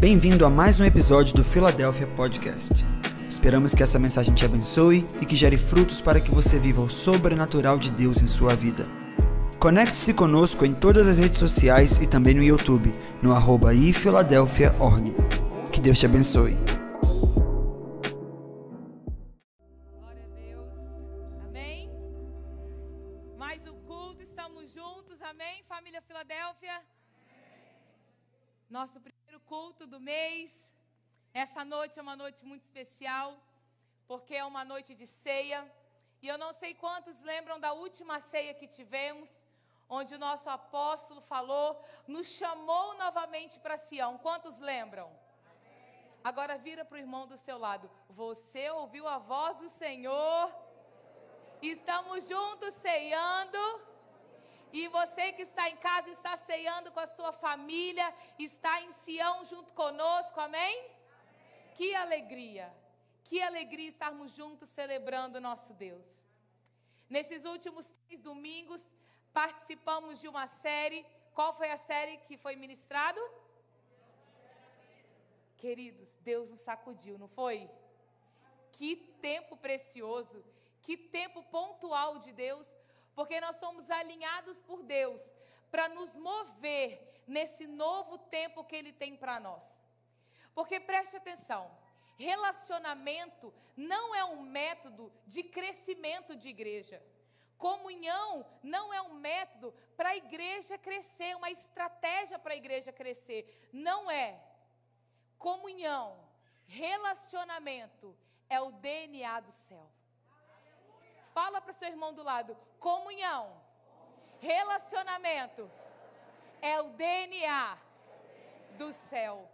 Bem-vindo a mais um episódio do Philadelphia Podcast. Esperamos que essa mensagem te abençoe e que gere frutos para que você viva o sobrenatural de Deus em sua vida. Conecte-se conosco em todas as redes sociais e também no YouTube, no arroba ifiladelphia.org. Que Deus te abençoe. Glória a Deus. Amém. Mais um culto, estamos juntos. Amém, família Filadélfia. Nosso culto do mês. Essa noite é uma noite muito especial, porque é uma noite de ceia. E eu não sei quantos lembram da última ceia que tivemos, onde o nosso apóstolo falou, nos chamou novamente para Sião. Quantos lembram? Agora vira para o irmão do seu lado. Você ouviu a voz do Senhor? Estamos juntos ceando. E você que está em casa está ceando com a sua família, está em Sião junto conosco, amém? Que alegria, que alegria estarmos juntos celebrando o nosso Deus. Nesses últimos três domingos, participamos de uma série. Qual foi a série que foi ministrado? Queridos, Deus nos sacudiu, não foi? Que tempo precioso, que tempo pontual de Deus, porque nós somos alinhados por Deus para nos mover nesse novo tempo que Ele tem para nós. Porque preste atenção, relacionamento não é um método de crescimento de igreja. Comunhão não é um método para a igreja crescer, uma estratégia para a igreja crescer. Não é. Comunhão, relacionamento é o DNA do céu. Fala para o seu irmão do lado: comunhão, relacionamento é o DNA do céu.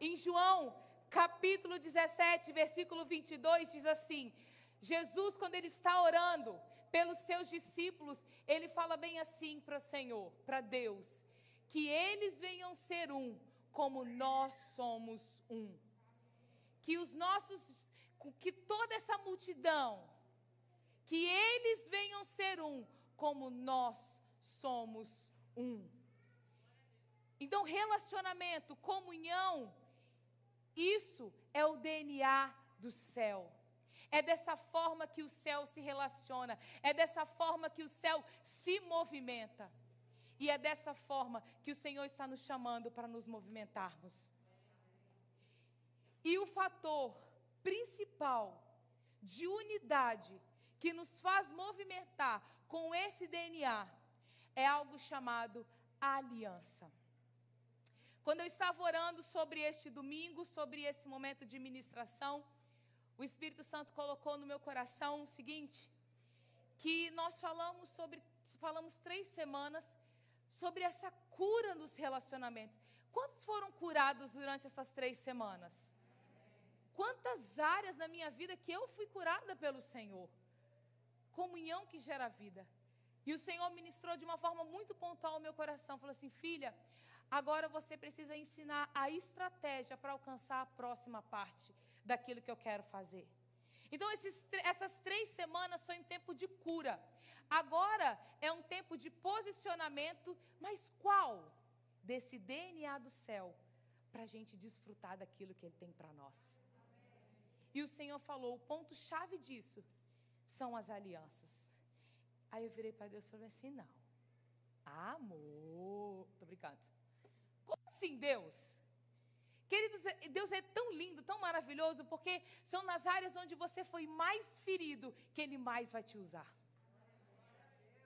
Em João, capítulo 17, versículo 22, diz assim: Jesus, quando ele está orando pelos seus discípulos, ele fala bem assim para o Senhor, para Deus: que eles venham ser um, como nós somos um. Que os nossos, que toda essa multidão, que eles venham ser um, como nós somos um. Então, relacionamento, comunhão, isso é o DNA do céu. É dessa forma que o céu se relaciona, é dessa forma que o céu se movimenta. E é dessa forma que o Senhor está nos chamando para nos movimentarmos. E o fator principal de unidade que nos faz movimentar com esse DNA é algo chamado aliança. Quando eu estava orando sobre este domingo, sobre esse momento de ministração, o Espírito Santo colocou no meu coração o seguinte: que nós falamos sobre, falamos três semanas sobre essa cura nos relacionamentos. Quantos foram curados durante essas três semanas? Quantas áreas na minha vida que eu fui curada pelo Senhor? Comunhão que gera vida. E o Senhor ministrou de uma forma muito pontual ao meu coração. Falou assim: filha, agora você precisa ensinar a estratégia para alcançar a próxima parte daquilo que eu quero fazer. Então, esses, essas três semanas foi um tempo de cura. Agora é um tempo de posicionamento, mas qual? Desse DNA do céu, para a gente desfrutar daquilo que Ele tem para nós. E o Senhor falou: o ponto-chave disso são as alianças. Aí eu virei para Deus e falei assim: não. Amor. Tô brincando. Como assim, Deus? Queridos, Deus é tão lindo, tão maravilhoso, porque são nas áreas onde você foi mais ferido que Ele mais vai te usar.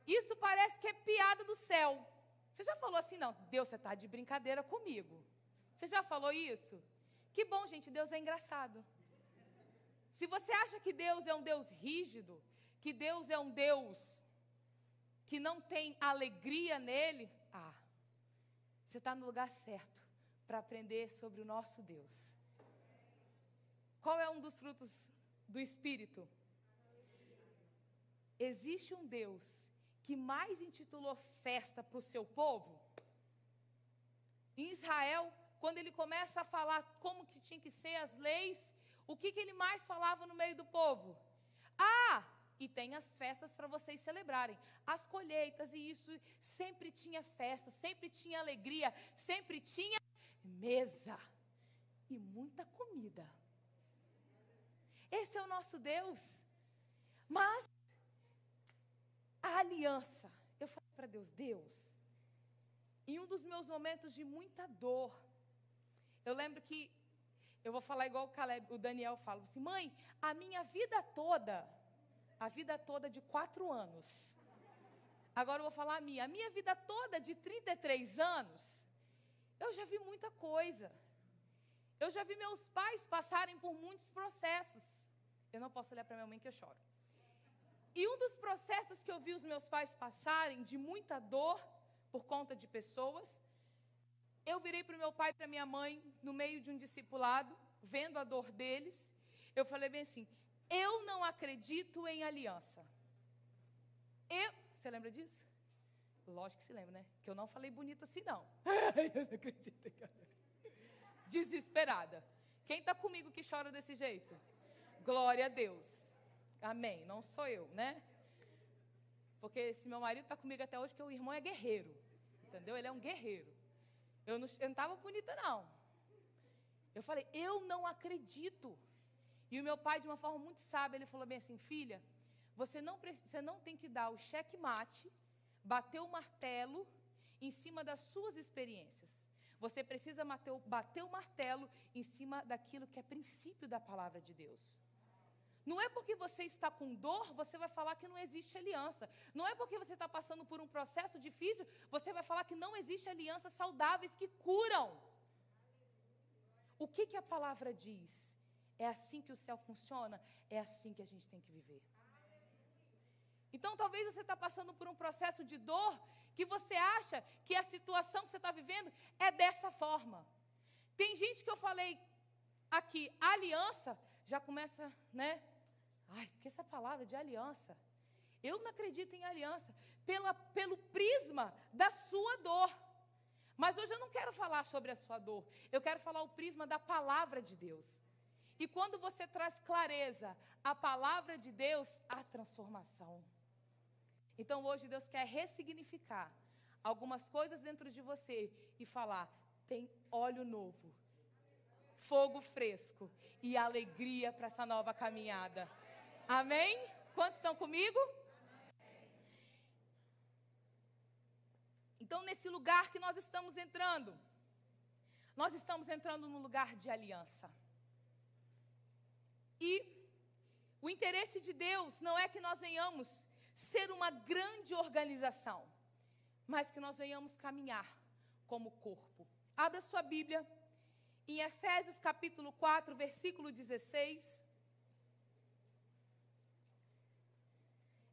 Isso parece que é piada do céu. Você já falou assim, não, Deus, você está de brincadeira comigo. Você já falou isso? Que bom, gente, Deus é engraçado. Se você acha que Deus é um Deus rígido, que Deus é um Deus que não tem alegria nele, ah, você está no lugar certo para aprender sobre o nosso Deus. Qual é um dos frutos do Espírito? Existe um Deus que mais intitulou festa para o seu povo? Em Israel, quando ele começa a falar como que tinha que ser as leis, o que, que ele mais falava no meio do povo? Ah, e tem as festas para vocês celebrarem. As colheitas, e isso sempre tinha festa, sempre tinha alegria, sempre tinha mesa. e muita comida. Esse é o nosso Deus. Mas a aliança, eu falei para Deus, Deus, em um dos meus momentos de muita dor, eu lembro que eu vou falar igual o, Caleb, o Daniel fala assim, mãe, a minha vida toda, a vida toda de quatro anos. Agora eu vou falar a minha, a minha vida toda de 33 anos, eu já vi muita coisa. Eu já vi meus pais passarem por muitos processos. Eu não posso olhar para minha mãe que eu choro. E um dos processos que eu vi os meus pais passarem de muita dor por conta de pessoas, eu virei para o meu pai e para minha mãe no meio de um discipulado, vendo a dor deles. Eu falei bem assim: eu não acredito em aliança. Eu, você lembra disso? Lógico que se lembra, né? Que eu não falei bonito assim, não. eu não acredito em. Desesperada. Quem está comigo que chora desse jeito? Glória a Deus. Amém. Não sou eu, né? Porque se meu marido está comigo até hoje, que o irmão é guerreiro. Entendeu? Ele é um guerreiro. Eu não estava bonita, não. Eu falei, eu não acredito. E o meu pai, de uma forma muito sábia, ele falou bem assim: filha, você não, você não tem que dar o cheque-mate, bater o martelo em cima das suas experiências. Você precisa bater, bater o martelo em cima daquilo que é princípio da palavra de Deus. Não é porque você está com dor, você vai falar que não existe aliança. Não é porque você está passando por um processo difícil, você vai falar que não existe alianças saudáveis que curam. O que, que a palavra diz? É assim que o céu funciona? É assim que a gente tem que viver. Então, talvez você está passando por um processo de dor que você acha que a situação que você está vivendo é dessa forma. Tem gente que eu falei aqui, aliança, já começa, né? Ai, que essa palavra de aliança. Eu não acredito em aliança pela, pelo prisma da sua dor. Mas hoje eu não quero falar sobre a sua dor. Eu quero falar o prisma da palavra de Deus. E quando você traz clareza à palavra de Deus, há transformação. Então hoje Deus quer ressignificar algumas coisas dentro de você e falar: tem óleo novo, fogo fresco e alegria para essa nova caminhada. Amém? Quantos estão comigo? Então, nesse lugar que nós estamos entrando, nós estamos entrando num lugar de aliança. E o interesse de Deus não é que nós venhamos ser uma grande organização, mas que nós venhamos caminhar como corpo. Abra sua Bíblia em Efésios capítulo 4, versículo 16.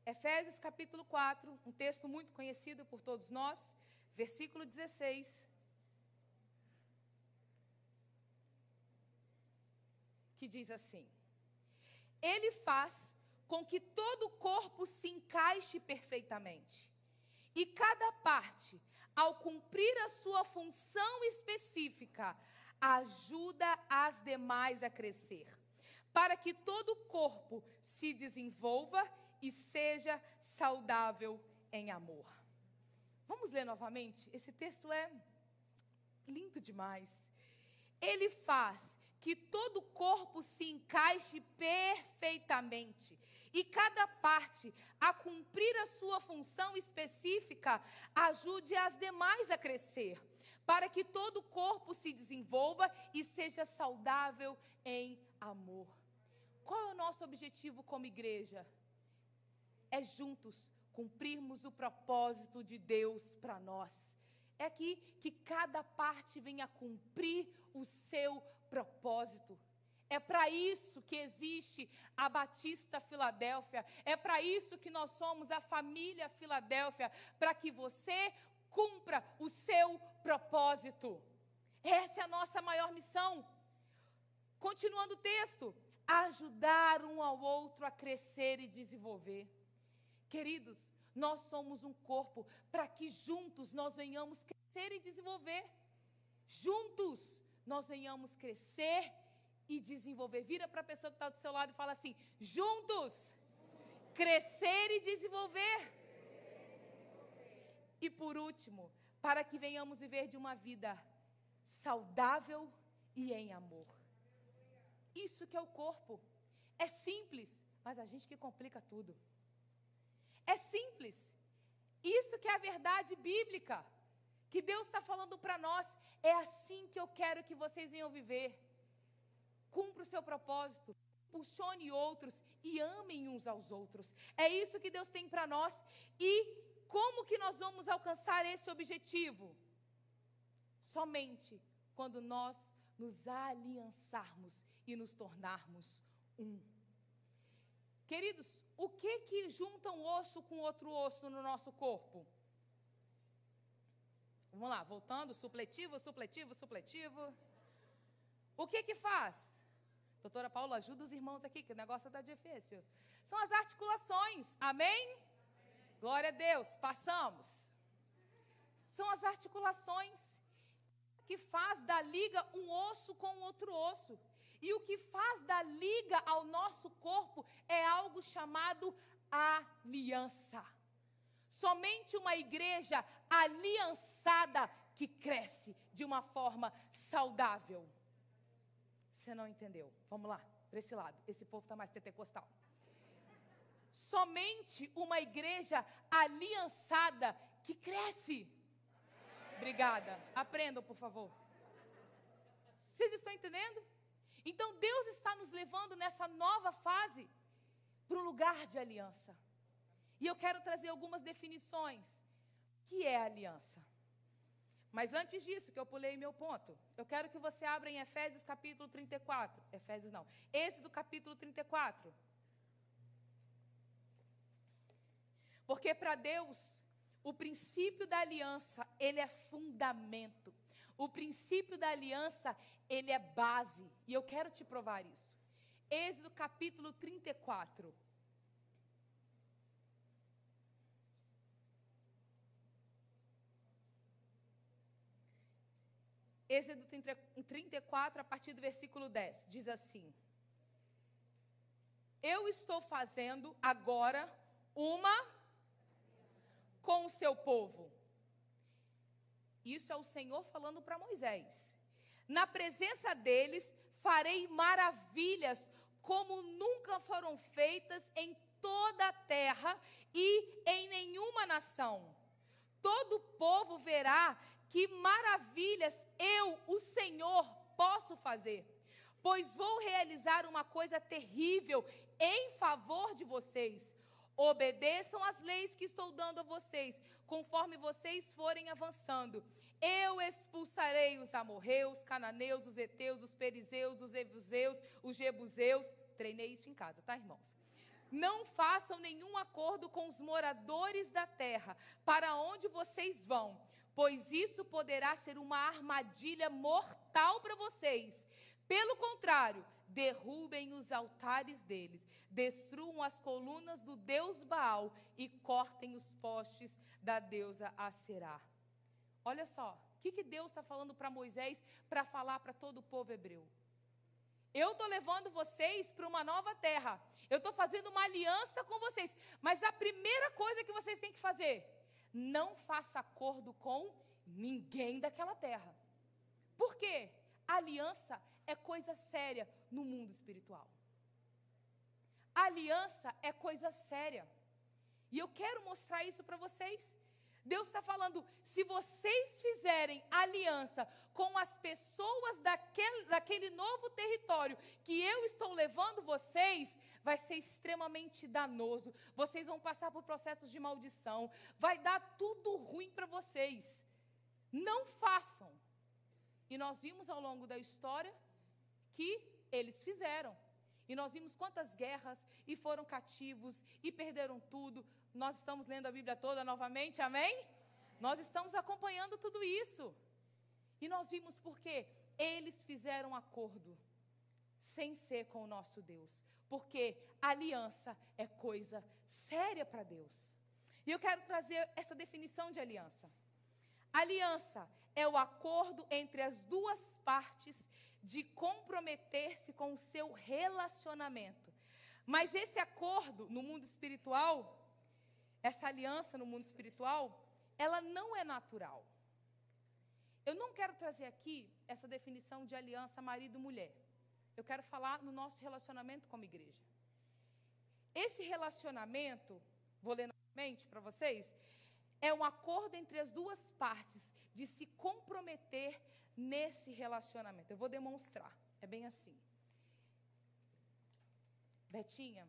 Efésios capítulo 4, um texto muito conhecido por todos nós, versículo 16. Que diz assim: Ele faz com que todo o corpo se encaixe perfeitamente. E cada parte, ao cumprir a sua função específica, ajuda as demais a crescer, para que todo o corpo se desenvolva e seja saudável em amor. Vamos ler novamente? Esse texto é lindo demais. Ele faz que todo o corpo se encaixe perfeitamente e cada parte, a cumprir a sua função específica, ajude as demais a crescer, para que todo o corpo se desenvolva e seja saudável em amor. Qual é o nosso objetivo como igreja? É juntos cumprirmos o propósito de Deus para nós. É aqui que cada parte venha cumprir o seu propósito. É para isso que existe a Batista Filadélfia. É para isso que nós somos a família Filadélfia, para que você cumpra o seu propósito. Essa é a nossa maior missão. Continuando o texto, ajudar um ao outro a crescer e desenvolver. Queridos, nós somos um corpo para que juntos nós venhamos crescer e desenvolver. Juntos nós venhamos crescer e desenvolver. Vira para a pessoa que está do seu lado e fala assim: juntos, crescer e desenvolver. E por último, para que venhamos viver de uma vida saudável e em amor. Isso que é o corpo. É simples, mas a gente que complica tudo. É simples. Isso que é a verdade bíblica. Que Deus está falando para nós. É assim que eu quero que vocês venham viver. Cumpra o seu propósito. Impulsione outros e amem uns aos outros. É isso que Deus tem para nós. E como que nós vamos alcançar esse objetivo? Somente quando nós nos aliançarmos e nos tornarmos um. Queridos, o que que junta um osso com outro osso no nosso corpo? Vamos lá, voltando, supletivo, supletivo, supletivo. O que que faz? Doutora Paula, ajuda os irmãos aqui, que o negócio está difícil. São as articulações, amém? amém? Glória a Deus, passamos. São as articulações que faz da liga um osso com outro osso. E o que faz da liga ao nosso corpo é algo chamado aliança. Somente uma igreja aliançada que cresce de uma forma saudável. Você não entendeu? Vamos lá, para esse lado. Esse povo está mais pentecostal. Somente uma igreja aliançada que cresce. Obrigada. Aprendam, por favor. Vocês estão entendendo? Então Deus está nos levando nessa nova fase para um lugar de aliança. E eu quero trazer algumas definições. O que é aliança? Mas antes disso, que eu pulei meu ponto, eu quero que você abra em Efésios capítulo 34. Efésios não. Esse do capítulo 34. Porque para Deus, o princípio da aliança, ele é fundamento. O princípio da aliança, ele é base. E eu quero te provar isso. Êxodo capítulo 34. Êxodo 34, a partir do versículo 10, diz assim: Eu estou fazendo agora uma com o seu povo isso é o Senhor falando para Moisés. Na presença deles farei maravilhas como nunca foram feitas em toda a terra e em nenhuma nação. Todo povo verá que maravilhas eu, o Senhor, posso fazer. Pois vou realizar uma coisa terrível em favor de vocês. Obedeçam as leis que estou dando a vocês, conforme vocês forem avançando. Eu expulsarei os amorreus, cananeus, os heteus, os perizeus, os evuseus, os jebuseus. Treinei isso em casa, tá, irmãos? Não façam nenhum acordo com os moradores da terra, para onde vocês vão, pois isso poderá ser uma armadilha mortal para vocês. Pelo contrário, derrubem os altares deles, destruam as colunas do deus Baal e cortem os postes da deusa Aserá. Olha só, o que, que Deus está falando para Moisés para falar para todo o povo hebreu? Eu estou levando vocês para uma nova terra. Eu estou fazendo uma aliança com vocês. Mas a primeira coisa que vocês têm que fazer, não faça acordo com ninguém daquela terra. Por quê? aliança é coisa séria no mundo espiritual. aliança é coisa séria. E eu quero mostrar isso para vocês. Deus está falando: se vocês fizerem aliança com as pessoas daquele, daquele novo território que eu estou levando vocês, vai ser extremamente danoso. Vocês vão passar por processos de maldição. Vai dar tudo ruim para vocês. Não façam. E nós vimos ao longo da história que eles fizeram. E nós vimos quantas guerras e foram cativos e perderam tudo. Nós estamos lendo a Bíblia toda novamente, amém? Nós estamos acompanhando tudo isso. E nós vimos porque eles fizeram acordo sem ser com o nosso Deus. Porque aliança é coisa séria para Deus. E eu quero trazer essa definição de aliança. Aliança é o acordo entre as duas partes de comprometer-se com o seu relacionamento. Mas esse acordo no mundo espiritual, essa aliança no mundo espiritual, ela não é natural. Eu não quero trazer aqui essa definição de aliança marido-mulher. Eu quero falar no nosso relacionamento como igreja. Esse relacionamento, vou ler novamente para vocês, é um acordo entre as duas partes de se comprometer nesse relacionamento. Eu vou demonstrar. É bem assim. Betinha,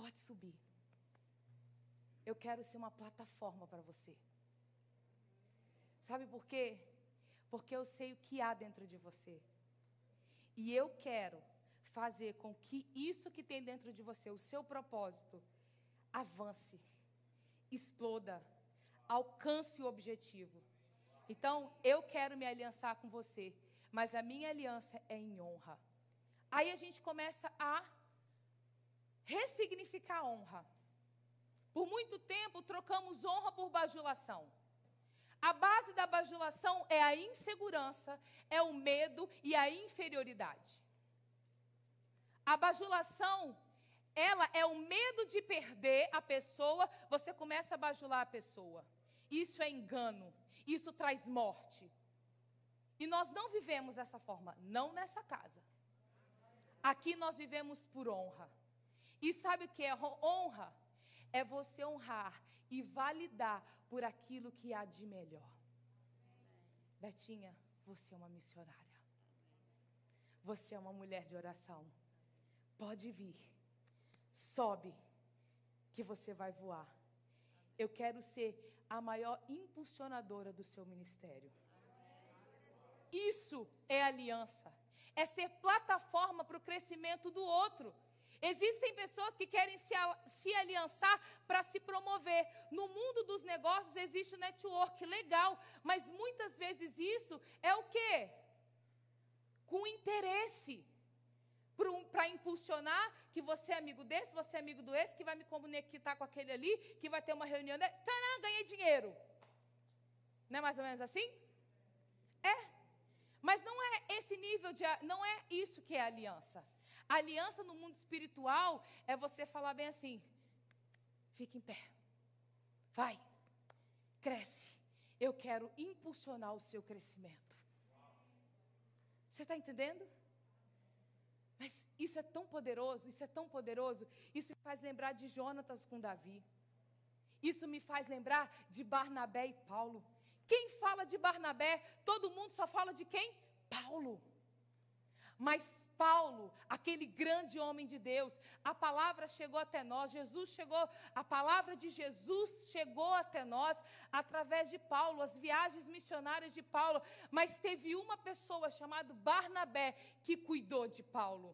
pode subir. Eu quero ser uma plataforma para você. Sabe por quê? Porque eu sei o que há dentro de você. E eu quero fazer com que isso que tem dentro de você, o seu propósito, avance, exploda, alcance o objetivo. Então, eu quero me aliançar com você, mas a minha aliança é em honra. Aí a gente começa a ressignificar a honra. Por muito tempo trocamos honra por bajulação. A base da bajulação é a insegurança, é o medo e a inferioridade. A bajulação, ela é o medo de perder a pessoa, você começa a bajular a pessoa. Isso é engano, isso traz morte. E nós não vivemos dessa forma, não nessa casa. Aqui nós vivemos por honra. E sabe o que é honra? É você honrar e validar por aquilo que há de melhor. Betinha, você é uma missionária. Você é uma mulher de oração. Pode vir. Sobe, que você vai voar. Eu quero ser a maior impulsionadora do seu ministério. Isso é aliança é ser plataforma para o crescimento do outro. Existem pessoas que querem se, se aliançar para se promover. No mundo dos negócios existe o network legal, mas muitas vezes isso é o quê? Com interesse. Para impulsionar que você é amigo desse, você é amigo do esse, que vai me conectar com aquele ali, que vai ter uma reunião. Tcharam, ganhei dinheiro. Não é mais ou menos assim? É. Mas não é esse nível de. Não é isso que é aliança. Aliança no mundo espiritual é você falar bem assim: fique em pé. Vai. Cresce. Eu quero impulsionar o seu crescimento. Você está entendendo? Mas isso é tão poderoso, isso é tão poderoso. Isso me faz lembrar de Jonatas com Davi. Isso me faz lembrar de Barnabé e Paulo. Quem fala de Barnabé, todo mundo só fala de quem? Paulo. Mas Paulo, aquele grande homem de Deus, a palavra chegou até nós, Jesus chegou, a palavra de Jesus chegou até nós através de Paulo, as viagens missionárias de Paulo, mas teve uma pessoa chamada Barnabé que cuidou de Paulo.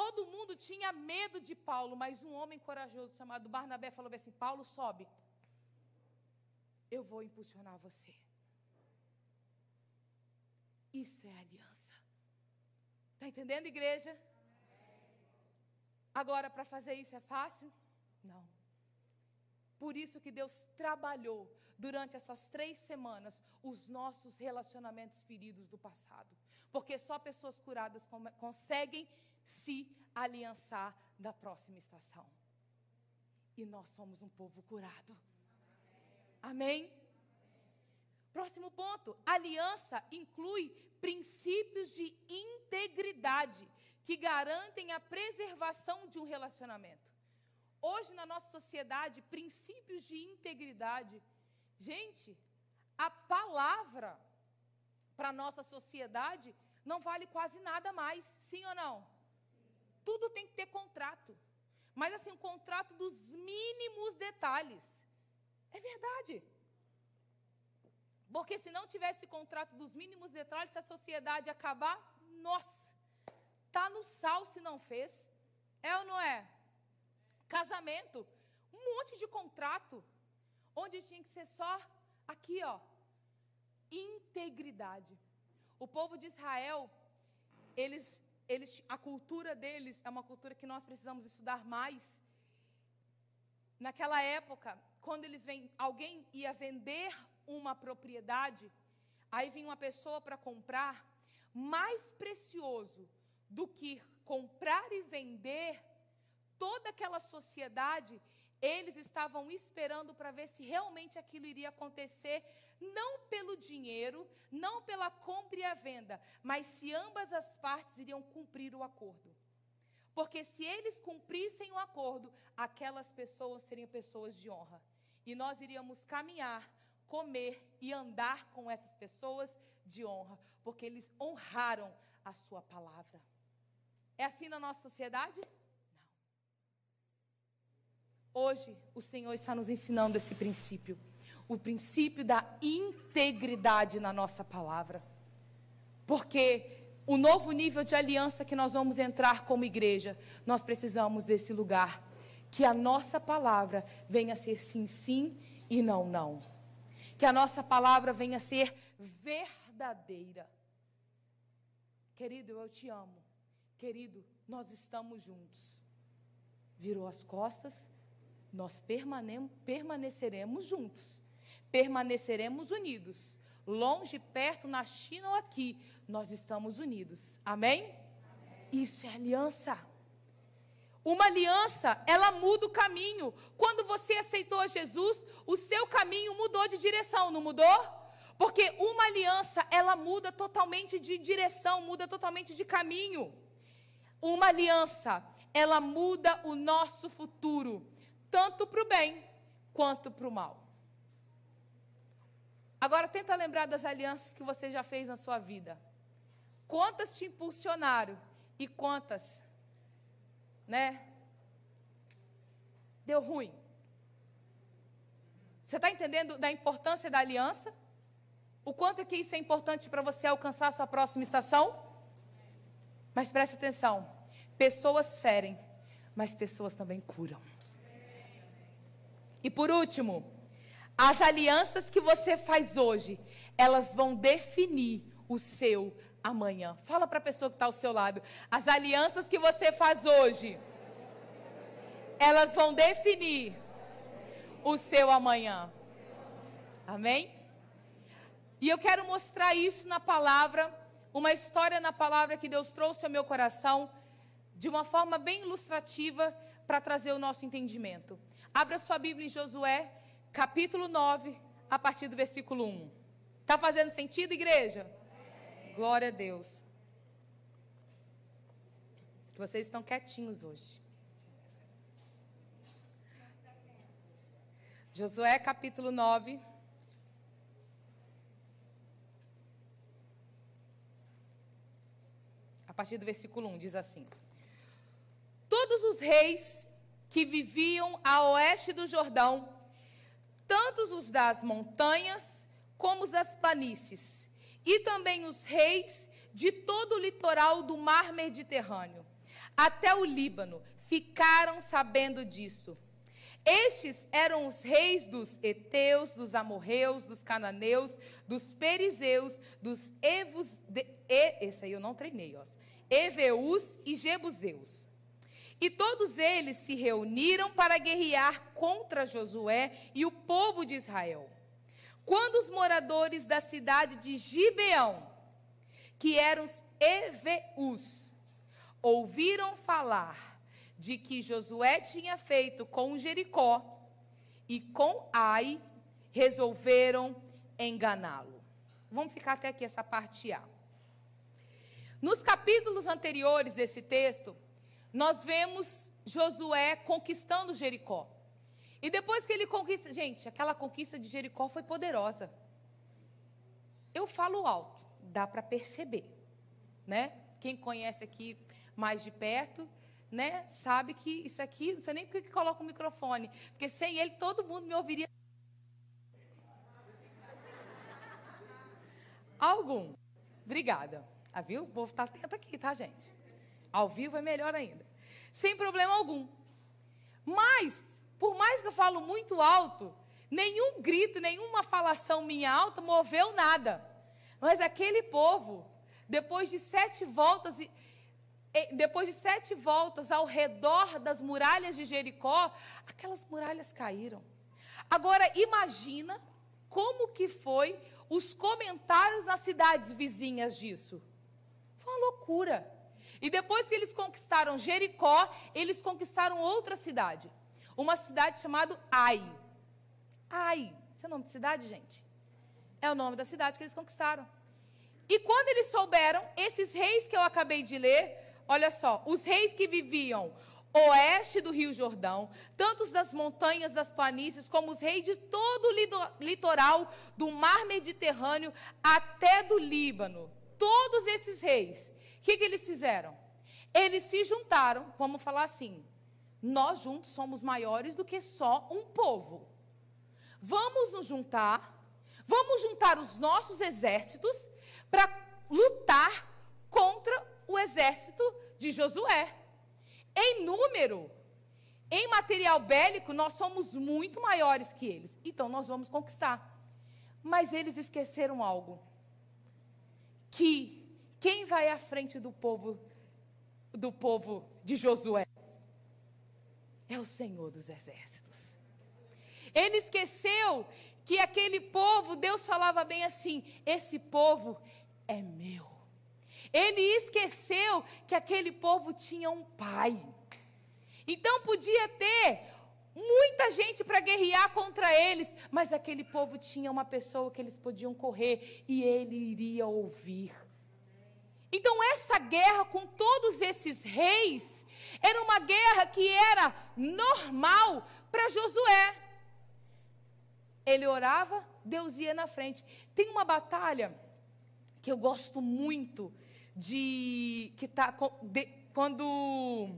Todo mundo tinha medo de Paulo, mas um homem corajoso chamado Barnabé falou assim: Paulo, sobe, eu vou impulsionar você. Isso é aliança. Está entendendo, igreja? Agora, para fazer isso é fácil? Não. Por isso que Deus trabalhou durante essas três semanas os nossos relacionamentos feridos do passado. Porque só pessoas curadas conseguem se aliançar da próxima estação. E nós somos um povo curado. Amém? Próximo ponto: aliança inclui princípios de integridade que garantem a preservação de um relacionamento. Hoje, na nossa sociedade, princípios de integridade. Gente, a palavra para a nossa sociedade não vale quase nada mais, sim ou não? Tudo tem que ter contrato. Mas assim, um contrato dos mínimos detalhes. É verdade. Porque se não tivesse contrato dos mínimos detalhes, se a sociedade acabar, nossa, tá no sal se não fez. É ou não é? Casamento, um monte de contrato, onde tinha que ser só aqui, ó, integridade. O povo de Israel, eles, eles, a cultura deles é uma cultura que nós precisamos estudar mais. Naquela época, quando eles vêm, alguém ia vender uma propriedade, aí vinha uma pessoa para comprar, mais precioso do que comprar e vender, toda aquela sociedade Eles estavam esperando para ver se realmente aquilo iria acontecer, não pelo dinheiro, não pela compra e a venda, mas se ambas as partes iriam cumprir o acordo. Porque se eles cumprissem o acordo, aquelas pessoas seriam pessoas de honra. E nós iríamos caminhar, comer e andar com essas pessoas de honra, porque eles honraram a sua palavra. É assim na nossa sociedade? Hoje, o Senhor está nos ensinando esse princípio. O princípio da integridade na nossa palavra. Porque o novo nível de aliança que nós vamos entrar como igreja, nós precisamos desse lugar. Que a nossa palavra venha a ser sim, sim e não, não. Que a nossa palavra venha a ser verdadeira. Querido, eu te amo. Querido, nós estamos juntos. Virou as costas, nós permaneceremos juntos, permaneceremos unidos. Longe, perto, na China ou aqui, nós estamos unidos. Amém? Amém? Isso é aliança. Uma aliança, ela muda o caminho. Quando você aceitou Jesus, o seu caminho mudou de direção, não mudou? Porque uma aliança, ela muda totalmente de direção, muda totalmente de caminho. Uma aliança, ela muda o nosso futuro tanto para o bem quanto para o mal. Agora tenta lembrar das alianças que você já fez na sua vida. Quantas te impulsionaram e quantas, né? Deu ruim. Você está entendendo da importância da aliança? O quanto que isso é importante para você alcançar a sua próxima estação? Mas preste atenção: pessoas ferem, mas pessoas também curam. E por último, as alianças que você faz hoje, elas vão definir o seu amanhã. Fala para a pessoa que está ao seu lado. As alianças que você faz hoje, elas vão definir o seu amanhã. Amém? E eu quero mostrar isso na palavra, uma história na palavra que Deus trouxe ao meu coração, de uma forma bem ilustrativa, para trazer o nosso entendimento. Abra sua Bíblia em Josué, capítulo 9, a partir do versículo 1. Está fazendo sentido, igreja? Glória a Deus. Vocês estão quietinhos hoje. Josué capítulo 9. A partir do versículo 1 diz assim: Todos os reis que viviam a oeste do Jordão, tantos os das montanhas como os das planícies, e também os reis de todo o litoral do mar Mediterrâneo, até o Líbano, ficaram sabendo disso. Estes eram os reis dos Eteus, dos Amorreus, dos Cananeus, dos Perizeus, dos de, e, esse aí eu não treinei, ó, Eveus e Jebuseus. E todos eles se reuniram para guerrear contra Josué e o povo de Israel. Quando os moradores da cidade de Gibeão, que eram os Eveus, ouviram falar de que Josué tinha feito com Jericó e com Ai, resolveram enganá-lo. Vamos ficar até aqui essa parte A. Nos capítulos anteriores desse texto, nós vemos Josué conquistando Jericó. E depois que ele conquista, gente, aquela conquista de Jericó foi poderosa. Eu falo alto, dá para perceber, né? Quem conhece aqui mais de perto, né, sabe que isso aqui, não sei nem por que coloca o microfone, porque sem ele todo mundo me ouviria. Algum. Obrigada. Ah, viu? Vou estar atento aqui, tá, gente? Ao vivo é melhor ainda. Sem problema algum. Mas, por mais que eu falo muito alto, nenhum grito, nenhuma falação minha alta moveu nada. Mas aquele povo, depois de sete voltas, depois de sete voltas ao redor das muralhas de Jericó, aquelas muralhas caíram. Agora imagina como que foi os comentários nas cidades vizinhas disso. Foi uma loucura. E depois que eles conquistaram Jericó, eles conquistaram outra cidade. Uma cidade chamada Ai. Ai, esse é o nome de cidade, gente? É o nome da cidade que eles conquistaram. E quando eles souberam, esses reis que eu acabei de ler, olha só, os reis que viviam oeste do Rio Jordão, tanto das montanhas, das planícies, como os reis de todo o litoral do mar Mediterrâneo até do Líbano. Todos esses reis, o que, que eles fizeram? Eles se juntaram, vamos falar assim, nós juntos somos maiores do que só um povo. Vamos nos juntar, vamos juntar os nossos exércitos para lutar contra o exército de Josué. Em número, em material bélico, nós somos muito maiores que eles. Então nós vamos conquistar. Mas eles esqueceram algo. Que quem vai à frente do povo do povo de Josué é o Senhor dos exércitos. Ele esqueceu que aquele povo, Deus falava bem assim: esse povo é meu. Ele esqueceu que aquele povo tinha um pai. Então podia ter muita gente para guerrear contra eles, mas aquele povo tinha uma pessoa que eles podiam correr e ele iria ouvir. Então essa guerra com todos esses reis era uma guerra que era normal para Josué. Ele orava, Deus ia na frente. Tem uma batalha que eu gosto muito de que tá de, quando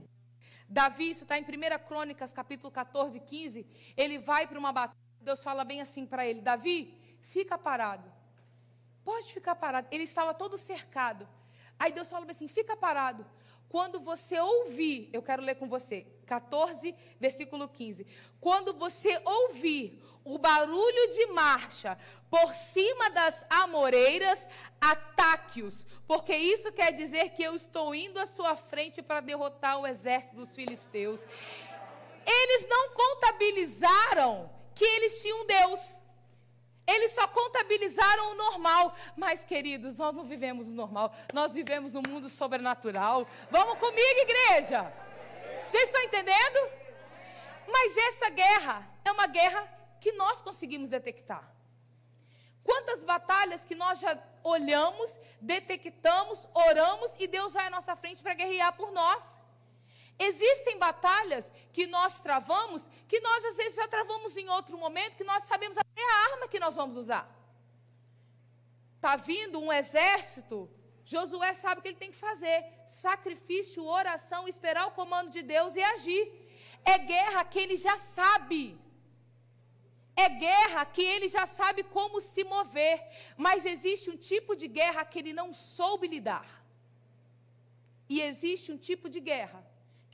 Davi, isso está em 1 Crônicas, capítulo 14, 15, ele vai para uma batalha, Deus fala bem assim para ele, Davi, fica parado. Pode ficar parado. Ele estava todo cercado. Aí Deus fala assim: fica parado. Quando você ouvir, eu quero ler com você, 14, versículo 15. Quando você ouvir o barulho de marcha por cima das amoreiras, ataque-os, porque isso quer dizer que eu estou indo à sua frente para derrotar o exército dos filisteus. Eles não contabilizaram que eles tinham Deus. Eles só contabilizaram o normal. Mas, queridos, nós não vivemos o normal. Nós vivemos no mundo sobrenatural. Vamos comigo, igreja. Vocês estão entendendo? Mas essa guerra é uma guerra que nós conseguimos detectar. Quantas batalhas que nós já olhamos, detectamos, oramos e Deus vai à nossa frente para guerrear por nós. Existem batalhas que nós travamos, que nós às vezes já travamos em outro momento, que nós sabemos até a arma que nós vamos usar. Está vindo um exército, Josué sabe o que ele tem que fazer: sacrifício, oração, esperar o comando de Deus e agir. É guerra que ele já sabe. É guerra que ele já sabe como se mover, mas existe um tipo de guerra que ele não soube lidar. E existe um tipo de guerra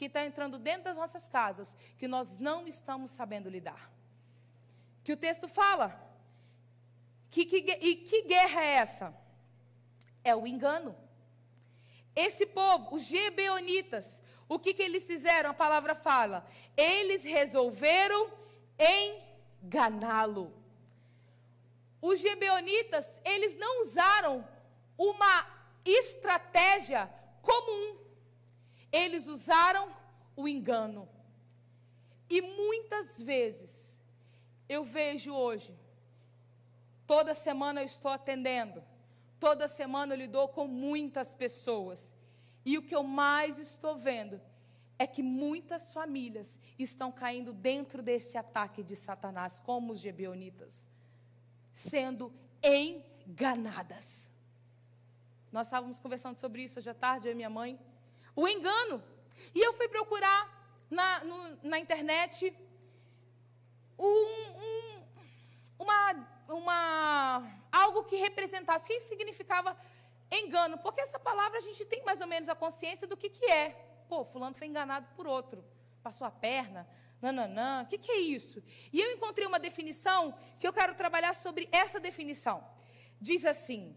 que está entrando dentro das nossas casas que nós não estamos sabendo lidar. Que o texto fala. Que, que, e que guerra é essa? É o engano. Esse povo, os gebeonitas, o que, que eles fizeram? A palavra fala. Eles resolveram enganá-lo. Os gebeonitas, eles não usaram uma estratégia comum. Eles usaram o engano. E muitas vezes, eu vejo hoje, toda semana eu estou atendendo, toda semana eu lido com muitas pessoas. E o que eu mais estou vendo é que muitas famílias estão caindo dentro desse ataque de Satanás, como os gebeonitas, sendo enganadas. Nós estávamos conversando sobre isso hoje à tarde, eu e minha mãe. O engano. E eu fui procurar na, no, na internet um, um, uma, uma, algo que representasse, que significava engano. Porque essa palavra a gente tem mais ou menos a consciência do que, que é. Pô, fulano foi enganado por outro. Passou a perna, nananã. O que, que é isso? E eu encontrei uma definição que eu quero trabalhar sobre essa definição. Diz assim: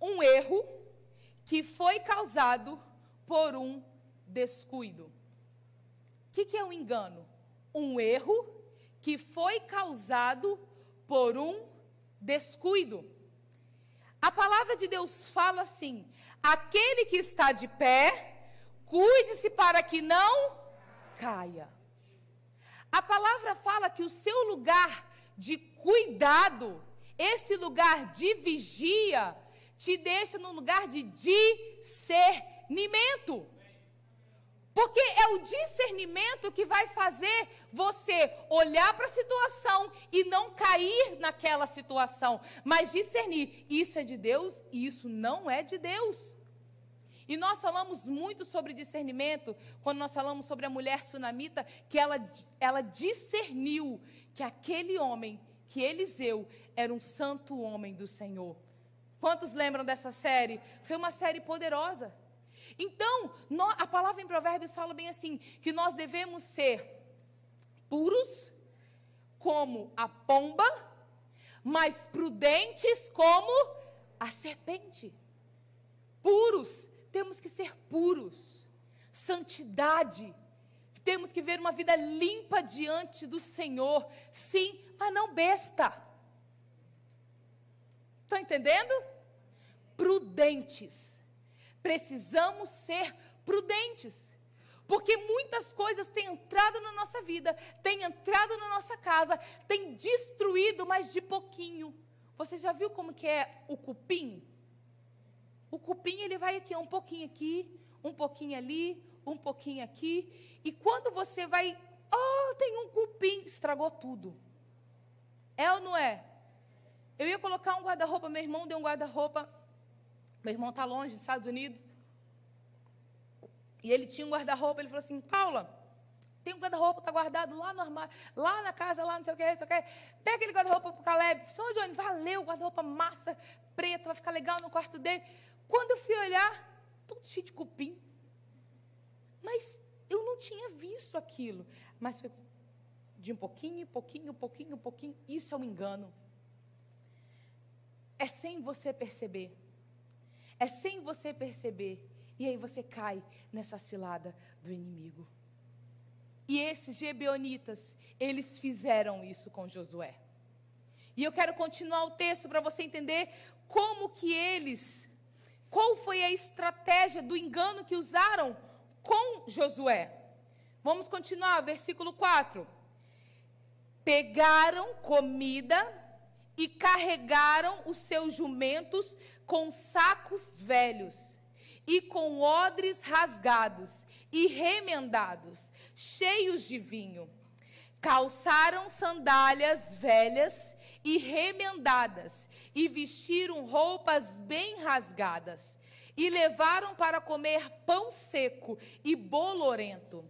um erro que foi causado por um descuido. O que, que é um engano? Um erro que foi causado por um descuido. A palavra de Deus fala assim: aquele que está de pé, Cuide-se para que não caia. A palavra fala que o seu lugar de cuidado, esse lugar de vigia, te deixa no lugar de discernimento. Porque é o discernimento que vai fazer você olhar para a situação e não cair naquela situação, mas discernir: isso é de Deus e isso não é de Deus. E nós falamos muito sobre discernimento quando nós falamos sobre a mulher sunamita, que ela, ela discerniu que aquele homem, que Eliseu, era um santo homem do Senhor. Quantos lembram dessa série? Foi uma série poderosa. Então, a palavra em Provérbios fala bem assim: que nós devemos ser puros como a pomba, mas prudentes como a serpente. Puros, temos que ser puros. Santidade, temos que ver uma vida limpa diante do Senhor. Sim, mas não besta. Estão entendendo? Prudentes Precisamos ser prudentes. Porque muitas coisas têm entrado na nossa vida, têm entrado na nossa casa, têm destruído, mas de pouquinho. Você já viu como que é o cupim? O cupim ele vai aqui, um pouquinho aqui, um pouquinho ali, um pouquinho aqui. E quando você vai, oh, tem um cupim, estragou tudo. É ou não é? Eu ia colocar um guarda-roupa, meu irmão deu um guarda-roupa meu irmão está longe, dos Estados Unidos. E ele tinha um guarda-roupa. Ele falou assim: Paula, tem um guarda-roupa, está guardado lá no armário, lá na casa, lá não sei o que, não sei o que. Aquele guarda-roupa para o Caleb. Senhor Johnny, valeu, guarda-roupa massa, preto, vai ficar legal no quarto dele. Quando eu fui olhar, todo cheio de cupim. Mas eu não tinha visto aquilo. Mas foi de um pouquinho, pouquinho, pouquinho, pouquinho. Isso é um engano. É sem você perceber. É sem você perceber. E aí você cai nessa cilada do inimigo. E esses gebeonitas, eles fizeram isso com Josué. E eu quero continuar o texto para você entender como que eles, qual foi a estratégia do engano que usaram com Josué. Vamos continuar, versículo 4. Pegaram comida e carregaram os seus jumentos com sacos velhos e com odres rasgados e remendados, cheios de vinho. Calçaram sandálias velhas e remendadas, e vestiram roupas bem rasgadas, e levaram para comer pão seco e bolorento.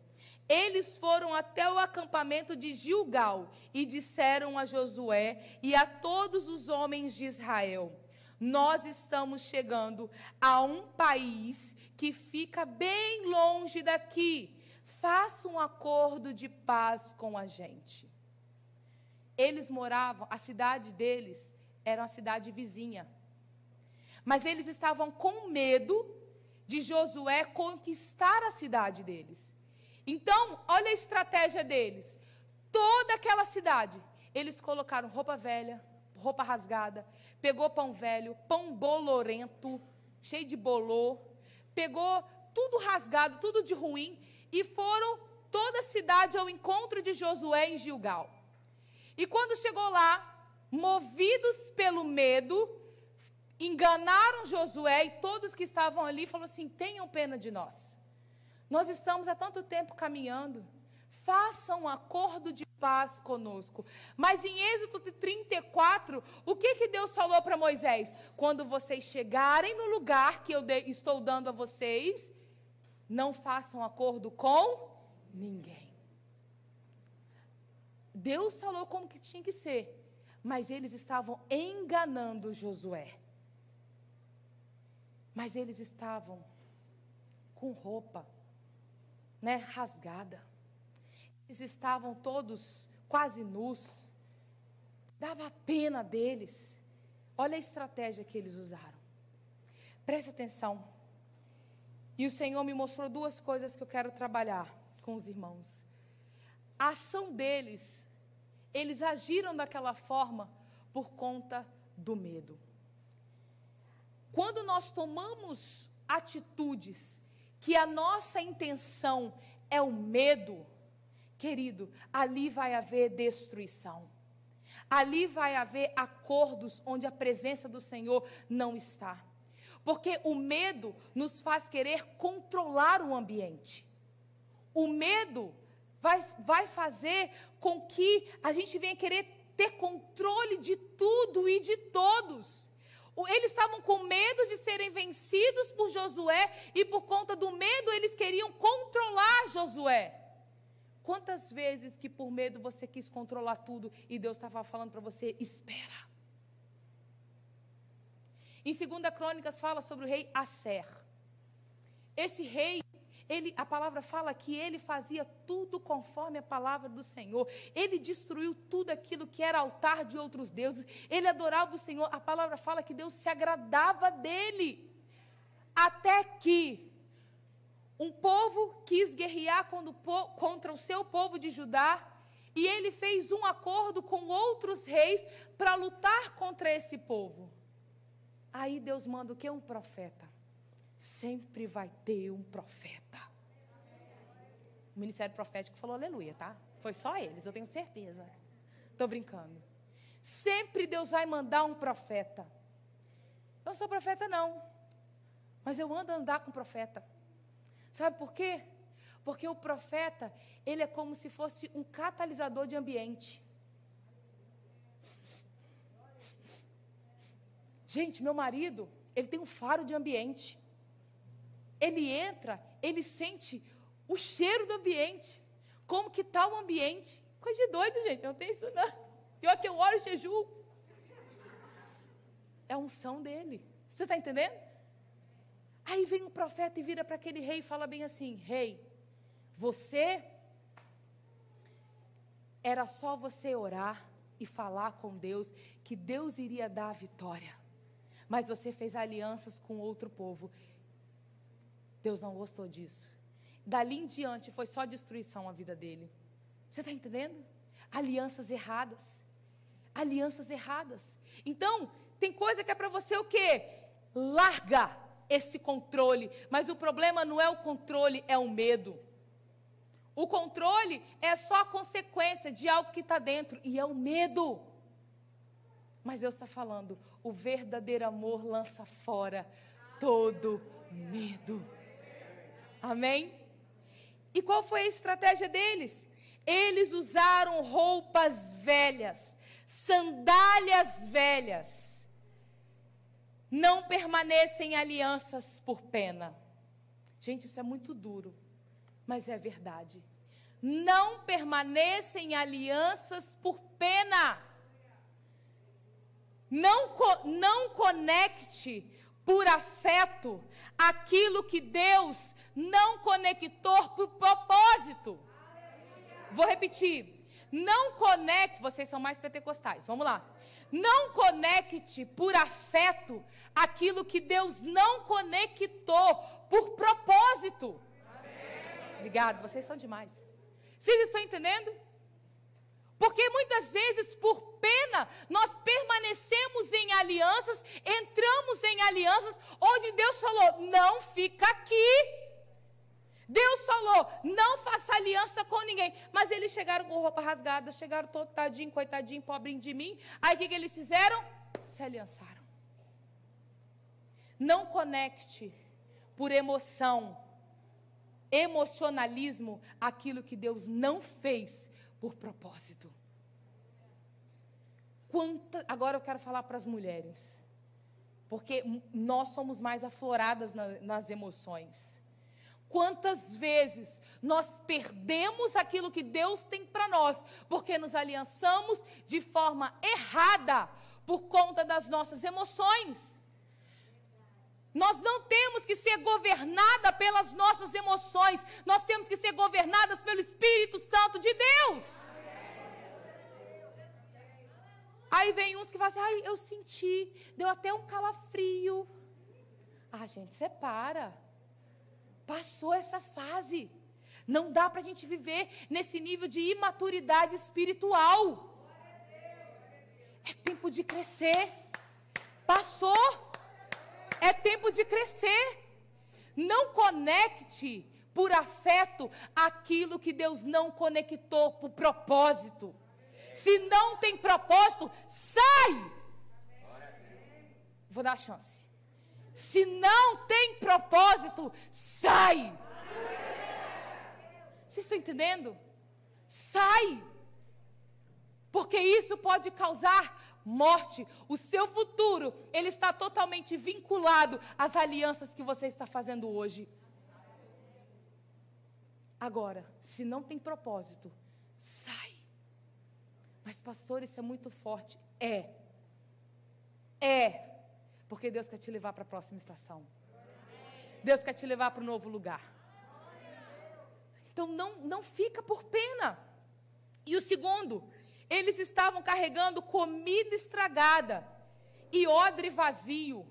Eles foram até o acampamento de Gilgal e disseram a Josué e a todos os homens de Israel: nós estamos chegando a um país que fica bem longe daqui. Faça um acordo de paz com a gente. Eles moravam, a cidade deles era uma cidade vizinha. Mas eles estavam com medo de Josué conquistar a cidade deles. Então, olha a estratégia deles. Toda aquela cidade, eles colocaram roupa velha, roupa rasgada, pegou pão velho, pão bolorento, cheio de bolor, pegou tudo rasgado, tudo de ruim, e foram toda a cidade ao encontro de Josué em Gilgal. E quando chegou lá, movidos pelo medo, enganaram Josué e todos que estavam ali falaram assim: tenham pena de nós. Nós estamos há tanto tempo caminhando faça um acordo de paz conosco. Mas em Êxodo 34, o que, que Deus falou para Moisés? Quando vocês chegarem no lugar que eu estou dando a vocês, não façam acordo com ninguém. Deus falou como que tinha que ser, mas eles estavam enganando Josué. Mas eles estavam com roupa, né, rasgada. Eles estavam todos quase nus. Dava pena deles. Olha a estratégia que eles usaram. Preste atenção. E o Senhor me mostrou duas coisas que eu quero trabalhar com os irmãos. A ação deles, eles agiram daquela forma por conta do medo. Quando nós tomamos atitudes que a nossa intenção é o medo, querido, ali vai haver destruição. Ali vai haver acordos onde a presença do Senhor não está. Porque o medo nos faz querer controlar o ambiente. O medo vai, vai fazer com que a gente venha querer ter controle de tudo e de todos. Eles estavam com medo de serem vencidos por Josué e por conta do medo eles queriam controlar Josué. Quantas vezes que por medo você quis controlar tudo e Deus estava falando para você, espera. Em 2 Crônicas fala sobre o rei Asser. Esse rei, ele, a palavra fala que ele fazia tudo conforme a palavra do Senhor. Ele destruiu tudo aquilo que era altar de outros deuses. Ele adorava o Senhor. A palavra fala que Deus se agradava dele. Até que um povo quis guerrear contra o seu povo de Judá, e ele fez um acordo com outros reis para lutar contra esse povo. Aí Deus manda o que? Um profeta. Sempre vai ter um profeta. O ministério profético falou aleluia, tá? Foi só eles, eu tenho certeza. Estou brincando. Sempre Deus vai mandar um profeta. Eu não sou profeta, não. Mas eu ando a andar com profeta. Sabe por quê? Porque o profeta, ele é como se fosse um catalisador de ambiente. Gente, meu marido, ele tem um faro de ambiente. Ele entra, ele sente o cheiro do ambiente. Como que está o ambiente? Coisa de doido, gente, eu não tenho isso não. Pior que eu oro e jejum. É a unção dele. Você está entendendo? Aí vem o profeta e vira para aquele rei e fala bem assim: Rei, você era só você orar e falar com Deus que Deus iria dar a vitória. Mas você fez alianças com outro povo. Deus não gostou disso. Dali em diante foi só destruição a vida dele. Você está entendendo? Alianças erradas. Alianças erradas. Então, tem coisa que é para você o quê? Larga esse controle. Mas o problema não é o controle, é o medo. O controle é só a consequência de algo que está dentro, e é o medo. Mas Deus está falando: o verdadeiro amor lança fora todo medo. Amém? E qual foi a estratégia deles? Eles usaram roupas velhas, sandálias velhas não permanecem alianças por pena. Gente, isso é muito duro, mas é verdade. Não permanecem alianças por pena. Não, não conecte por afeto aquilo que Deus não conectou por propósito. Vou repetir. Não conecte, vocês são mais pentecostais, vamos lá. Não conecte por afeto aquilo que Deus não conectou por propósito. Amém. Obrigado, vocês são demais. Vocês estão entendendo? Porque muitas vezes, por pena, nós permanecemos em alianças, entramos em alianças onde Deus falou: não fica aqui. Deus falou: não faça aliança com ninguém. Mas eles chegaram com roupa rasgada, chegaram todo tadinho, coitadinho, pobrinho de mim. Aí o que, que eles fizeram? Se aliançaram. Não conecte por emoção, emocionalismo, aquilo que Deus não fez por propósito. Quanta, agora eu quero falar para as mulheres, porque nós somos mais afloradas na, nas emoções. Quantas vezes nós perdemos aquilo que Deus tem para nós, porque nos aliançamos de forma errada por conta das nossas emoções. Nós não temos que ser governada pelas nossas emoções, nós temos que ser governadas pelo Espírito Santo de Deus. Aí vem uns que falam assim: ai, eu senti, deu até um calafrio. Ah, gente, separa. Passou essa fase. Não dá para a gente viver nesse nível de imaturidade espiritual. É tempo de crescer. Passou. É tempo de crescer. Não conecte por afeto aquilo que Deus não conectou por propósito. Se não tem propósito, sai! Vou dar a chance. Se não tem propósito, sai! Vocês estão entendendo? Sai! Porque isso pode causar morte. O seu futuro, ele está totalmente vinculado às alianças que você está fazendo hoje. Agora, se não tem propósito, sai. Mas, pastor, isso é muito forte. É. É. Porque Deus quer te levar para a próxima estação. Deus quer te levar para um novo lugar. Então, não, não fica por pena. E o segundo, eles estavam carregando comida estragada e odre vazio.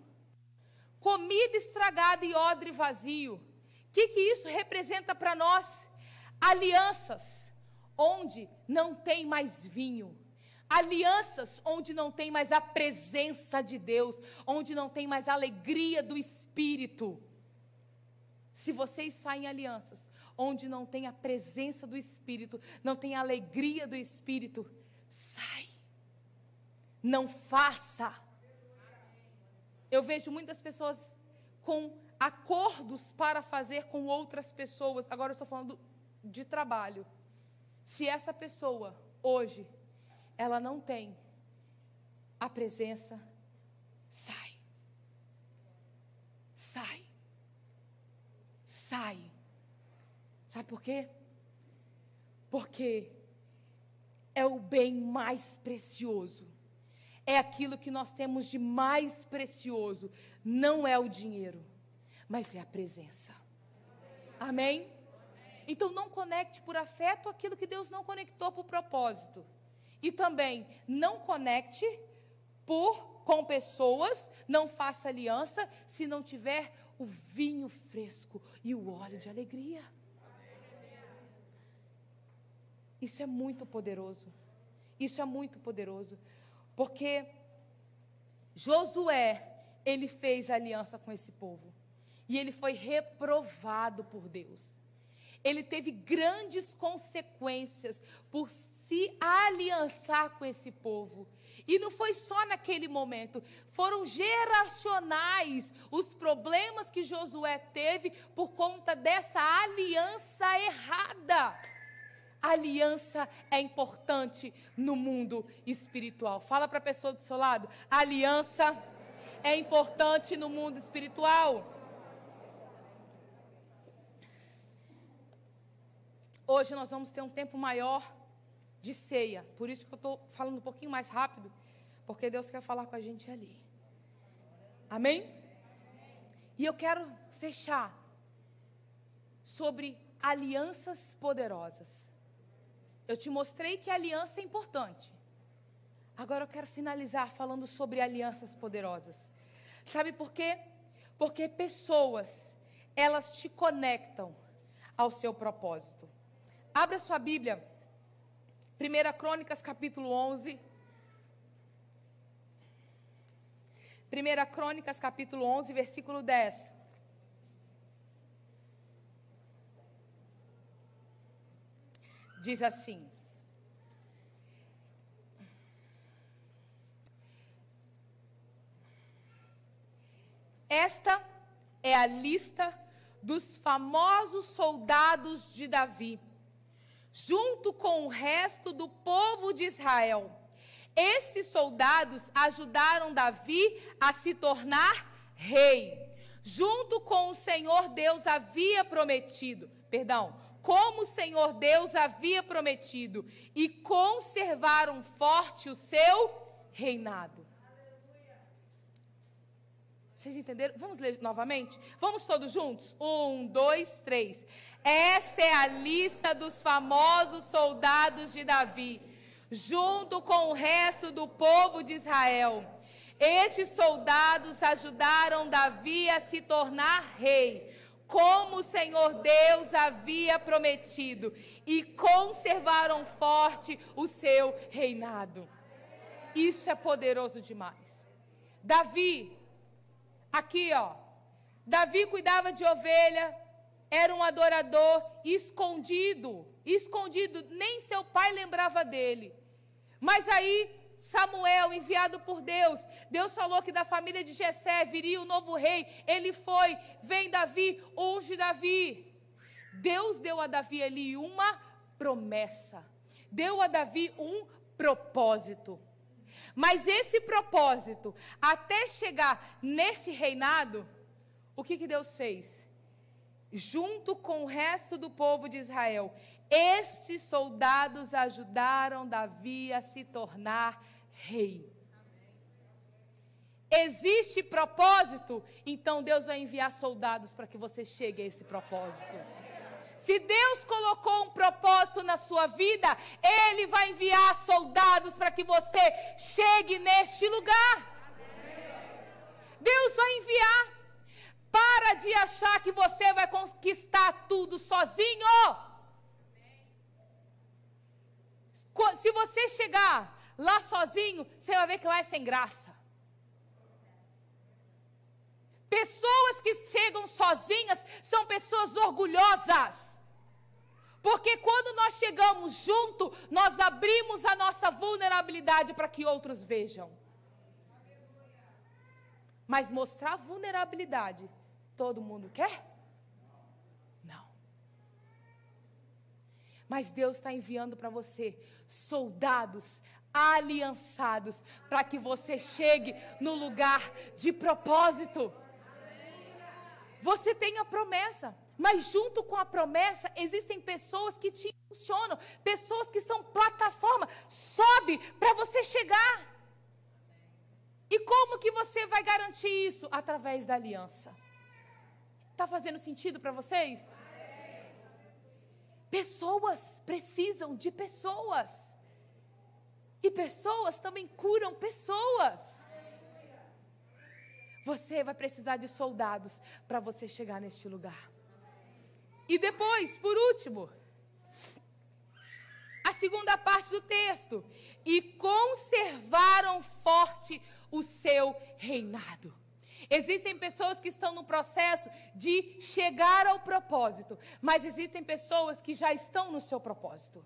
Comida estragada e odre vazio. O que, que isso representa para nós? Alianças onde não tem mais vinho. Alianças onde não tem mais a presença de Deus, onde não tem mais a alegria do Espírito. Se vocês saem alianças onde não tem a presença do Espírito, não tem a alegria do Espírito, sai. Não faça. Eu vejo muitas pessoas com acordos para fazer com outras pessoas. Agora eu estou falando de trabalho. Se essa pessoa hoje ela não tem a presença, sai. Sai. Sai. Sabe por quê? Porque é o bem mais precioso. É aquilo que nós temos de mais precioso. Não é o dinheiro, mas é a presença. Amém? Então não conecte por afeto aquilo que Deus não conectou por propósito. E também não conecte por com pessoas, não faça aliança se não tiver o vinho fresco e o óleo de alegria. Isso é muito poderoso. Isso é muito poderoso. Porque Josué, ele fez aliança com esse povo. E ele foi reprovado por Deus. Ele teve grandes consequências por se aliançar com esse povo. E não foi só naquele momento, foram geracionais os problemas que Josué teve por conta dessa aliança errada aliança é importante no mundo espiritual. Fala para a pessoa do seu lado: aliança é importante no mundo espiritual. Hoje nós vamos ter um tempo maior de ceia, por isso que eu estou falando um pouquinho mais rápido, porque Deus quer falar com a gente ali. Amém? E eu quero fechar sobre alianças poderosas. Eu te mostrei que a aliança é importante. Agora eu quero finalizar falando sobre alianças poderosas. Sabe por quê? Porque pessoas, elas te conectam ao seu propósito. Abra sua Bíblia. 1 Crônicas, capítulo 11. 1 Crônicas, capítulo 11, versículo 10. Diz assim: Esta é a lista dos famosos soldados de Davi, junto com o resto do povo de Israel. Esses soldados ajudaram Davi a se tornar rei, junto com o Senhor Deus havia prometido. Perdão, como o Senhor Deus havia prometido, e conservaram forte o seu reinado. Vocês entenderam? Vamos ler novamente? Vamos todos juntos? Um, dois, três. Essa é a lista dos famosos soldados de Davi, junto com o resto do povo de Israel. Estes soldados ajudaram Davi a se tornar rei como o Senhor Deus havia prometido, e conservaram forte o seu reinado. Isso é poderoso demais. Davi, aqui ó, Davi cuidava de ovelha, era um adorador escondido, escondido, nem seu pai lembrava dele. Mas aí Samuel, enviado por Deus, Deus falou que da família de Jessé viria o novo rei. Ele foi, vem Davi, unge Davi. Deus deu a Davi ali uma promessa. Deu a Davi um propósito. Mas esse propósito, até chegar nesse reinado, o que, que Deus fez? Junto com o resto do povo de Israel, estes soldados ajudaram Davi a se tornar rei. Existe propósito, então Deus vai enviar soldados para que você chegue a esse propósito. Se Deus colocou um propósito na sua vida, Ele vai enviar soldados para que você chegue neste lugar. Deus vai enviar. Para de achar que você vai conquistar tudo sozinho. Se você chegar lá sozinho, você vai ver que lá é sem graça. Pessoas que chegam sozinhas são pessoas orgulhosas. Porque quando nós chegamos junto, nós abrimos a nossa vulnerabilidade para que outros vejam. Mas mostrar vulnerabilidade, todo mundo quer? Não. Mas Deus está enviando para você soldados aliançados para que você chegue no lugar de propósito. Você tem a promessa. Mas junto com a promessa, existem pessoas que te funcionam, pessoas que são plataforma. Sobe para você chegar. E como que você vai garantir isso? Através da aliança. Está fazendo sentido para vocês? Pessoas precisam de pessoas. E pessoas também curam pessoas. Você vai precisar de soldados para você chegar neste lugar. E depois, por último, a segunda parte do texto. E conservaram forte o seu reinado. Existem pessoas que estão no processo de chegar ao propósito, mas existem pessoas que já estão no seu propósito.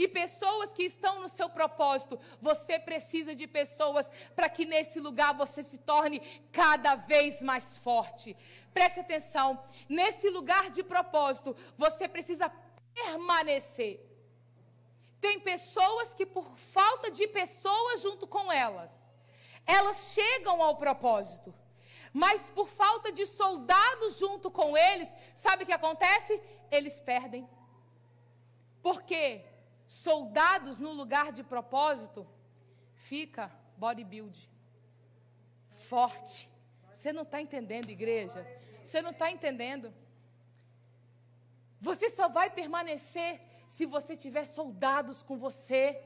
E pessoas que estão no seu propósito, você precisa de pessoas para que nesse lugar você se torne cada vez mais forte. Preste atenção, nesse lugar de propósito, você precisa permanecer. Tem pessoas que, por falta de pessoas junto com elas, elas chegam ao propósito. Mas por falta de soldados junto com eles, sabe o que acontece? Eles perdem. Por quê? Soldados no lugar de propósito, fica bodybuild. Forte. Você não está entendendo, igreja? Você não está entendendo? Você só vai permanecer se você tiver soldados com você.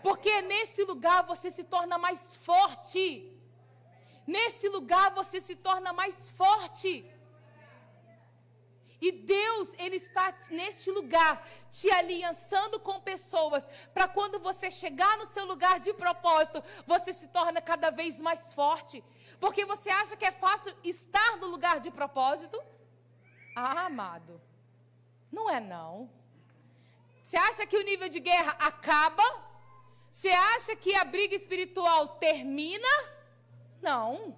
Porque nesse lugar você se torna mais forte. Nesse lugar você se torna mais forte. E Deus, Ele está neste lugar, te aliançando com pessoas, para quando você chegar no seu lugar de propósito, você se torna cada vez mais forte. Porque você acha que é fácil estar no lugar de propósito? Ah, amado, não é não. Você acha que o nível de guerra acaba? Você acha que a briga espiritual termina? Não.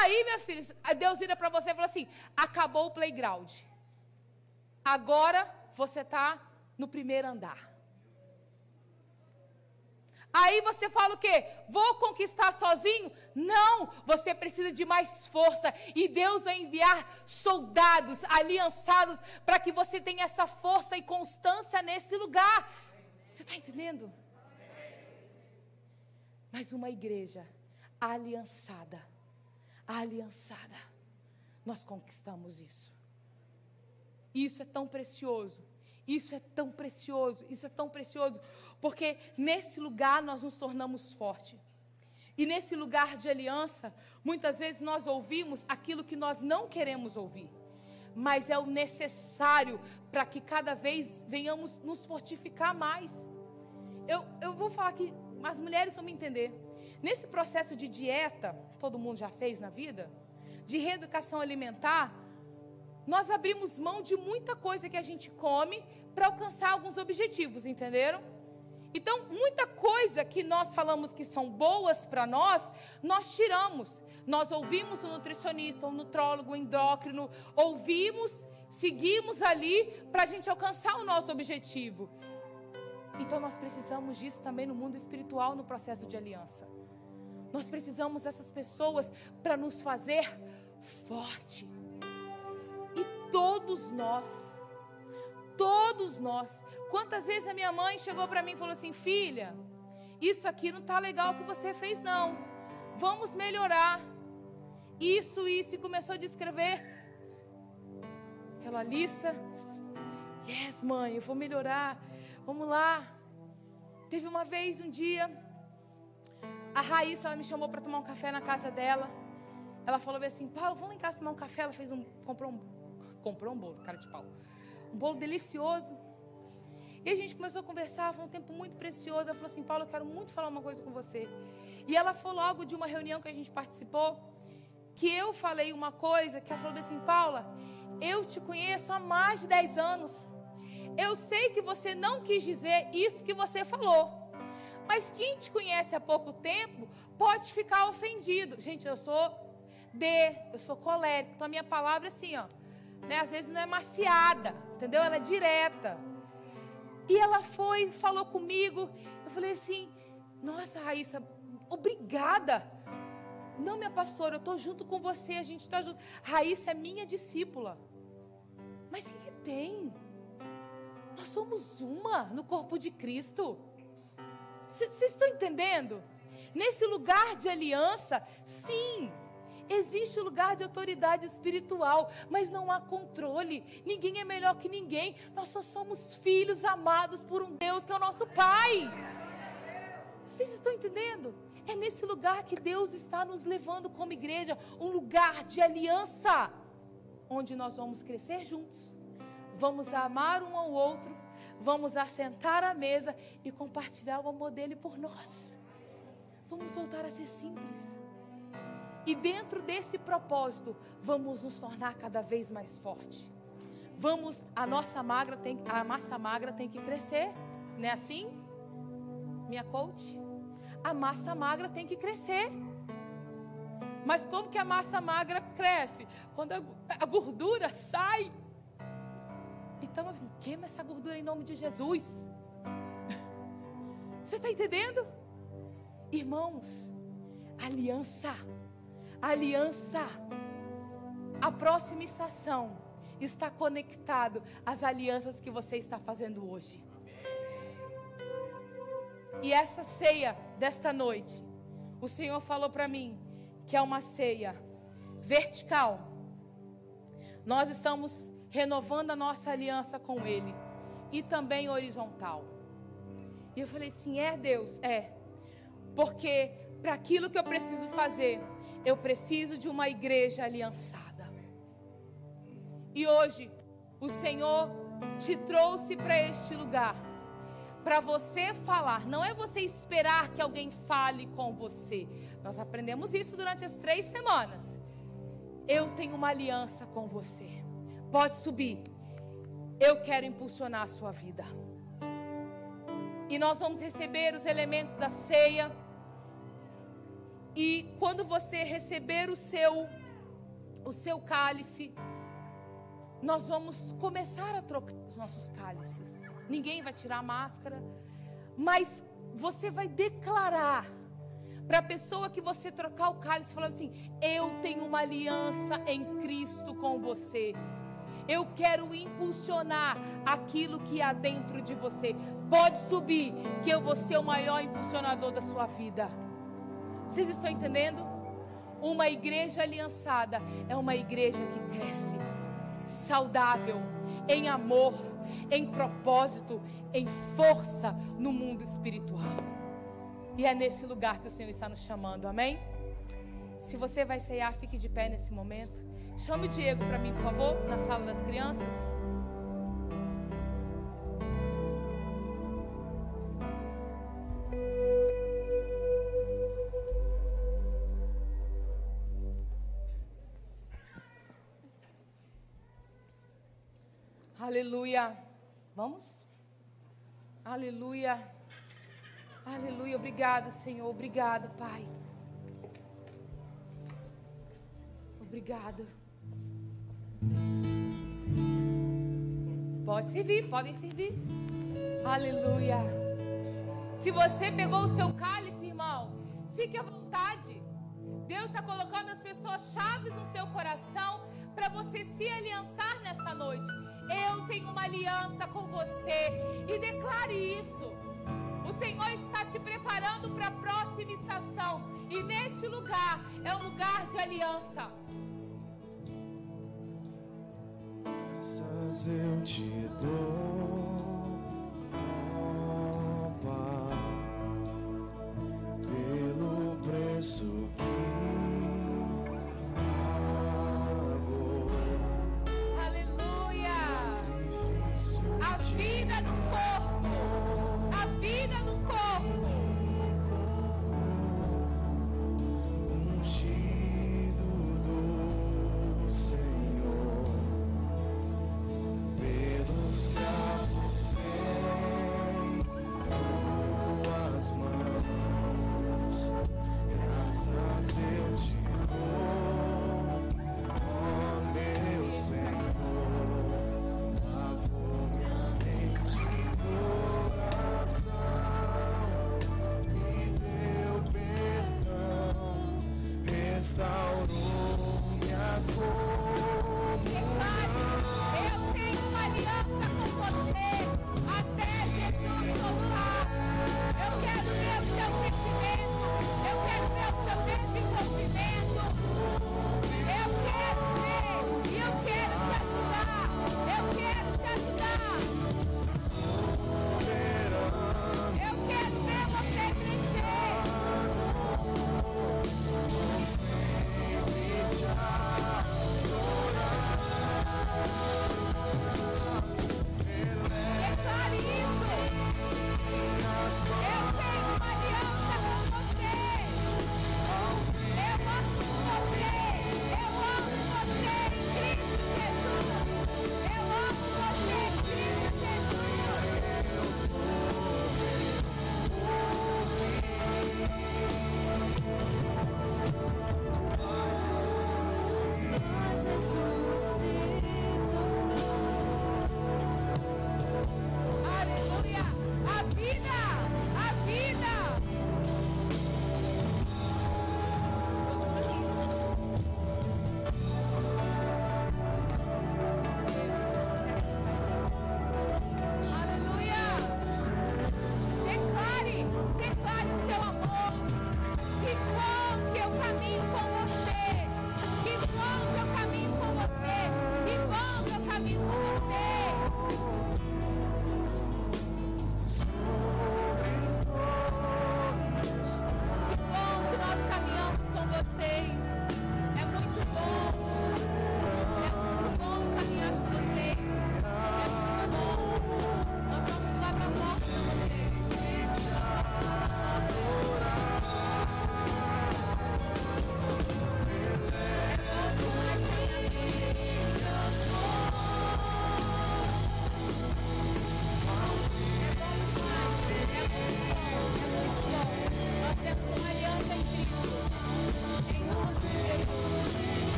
Aí, minha filha, Deus vira para você e fala assim: acabou o playground. Agora você está no primeiro andar. Aí você fala o quê? Vou conquistar sozinho? Não, você precisa de mais força. E Deus vai enviar soldados aliançados para que você tenha essa força e constância nesse lugar. Você está entendendo? Mas uma igreja aliançada aliançada. Nós conquistamos isso. Isso é tão precioso. Isso é tão precioso. Isso é tão precioso. Porque nesse lugar nós nos tornamos fortes. E nesse lugar de aliança, muitas vezes nós ouvimos aquilo que nós não queremos ouvir. Mas é o necessário para que cada vez venhamos nos fortificar mais. Eu, eu vou falar que as mulheres vão me entender. Nesse processo de dieta, todo mundo já fez na vida, de reeducação alimentar, nós abrimos mão de muita coisa que a gente come para alcançar alguns objetivos, entenderam? Então, muita coisa que nós falamos que são boas para nós, nós tiramos. Nós ouvimos o nutricionista, o nutrólogo, o endócrino, ouvimos, seguimos ali para a gente alcançar o nosso objetivo. Então, nós precisamos disso também no mundo espiritual, no processo de aliança. Nós precisamos dessas pessoas para nos fazer forte. E todos nós Todos nós. Quantas vezes a minha mãe chegou para mim e falou assim: Filha, isso aqui não está legal que você fez, não. Vamos melhorar. Isso, isso. E começou a descrever aquela lista. Yes, mãe, eu vou melhorar. Vamos lá. Teve uma vez, um dia, a Raíssa ela me chamou para tomar um café na casa dela. Ela falou assim: Paulo, vamos lá em casa tomar um café. Ela fez um. Comprou um. Comprou um bolo, cara de pau um bolo delicioso. E a gente começou a conversar, foi um tempo muito precioso. Ela falou assim: Paulo, eu quero muito falar uma coisa com você. E ela falou logo de uma reunião que a gente participou, que eu falei uma coisa, que ela falou assim: Paula, eu te conheço há mais de 10 anos. Eu sei que você não quis dizer isso que você falou. Mas quem te conhece há pouco tempo pode ficar ofendido. Gente, eu sou D, eu sou colérico. Então a minha palavra é assim, ó né? Às vezes não é maciada, entendeu? Ela é direta. E ela foi, falou comigo. Eu falei assim: Nossa, Raíssa, obrigada. Não, minha pastora, eu estou junto com você, a gente está junto. Raíssa é minha discípula. Mas o que, que tem? Nós somos uma no corpo de Cristo. Vocês estão entendendo? Nesse lugar de aliança, sim, Existe o lugar de autoridade espiritual, mas não há controle. Ninguém é melhor que ninguém. Nós só somos filhos amados por um Deus que é o nosso Pai. Vocês estão entendendo? É nesse lugar que Deus está nos levando como igreja um lugar de aliança onde nós vamos crescer juntos, vamos amar um ao outro, vamos assentar à mesa e compartilhar o amor dele por nós. Vamos voltar a ser simples. E dentro desse propósito, vamos nos tornar cada vez mais forte. Vamos, a nossa magra tem, a massa magra tem que crescer, não é assim? Minha coach, a massa magra tem que crescer. Mas como que a massa magra cresce? Quando a, a gordura sai. Então, queima essa gordura em nome de Jesus. Você está entendendo? Irmãos, aliança aliança. A próxima estação está conectado às alianças que você está fazendo hoje. E essa ceia desta noite, o Senhor falou para mim que é uma ceia vertical. Nós estamos renovando a nossa aliança com Ele e também horizontal. E eu falei sim, é Deus, é. Porque para aquilo que eu preciso fazer, eu preciso de uma igreja aliançada. E hoje, o Senhor te trouxe para este lugar para você falar, não é você esperar que alguém fale com você. Nós aprendemos isso durante as três semanas. Eu tenho uma aliança com você. Pode subir. Eu quero impulsionar a sua vida. E nós vamos receber os elementos da ceia. E quando você receber o seu o seu cálice, nós vamos começar a trocar os nossos cálices. Ninguém vai tirar a máscara, mas você vai declarar para a pessoa que você trocar o cálice, falando assim: Eu tenho uma aliança em Cristo com você. Eu quero impulsionar aquilo que há dentro de você. Pode subir, que eu vou ser o maior impulsionador da sua vida. Vocês estão entendendo? Uma igreja aliançada é uma igreja que cresce, saudável, em amor, em propósito, em força no mundo espiritual. E é nesse lugar que o Senhor está nos chamando, amém? Se você vai ceiar, fique de pé nesse momento. Chame o Diego para mim, por favor, na sala das crianças. Aleluia. Vamos? Aleluia. Aleluia. Obrigado, Senhor. Obrigado, Pai. Obrigado. Pode servir, podem servir. Aleluia. Se você pegou o seu cálice, irmão, fique à vontade. Deus está colocando as pessoas chaves no seu coração para você se aliançar nessa noite. Eu tenho uma aliança com você e declare isso. O Senhor está te preparando para a próxima estação e neste lugar é um lugar de aliança. graças eu te dou.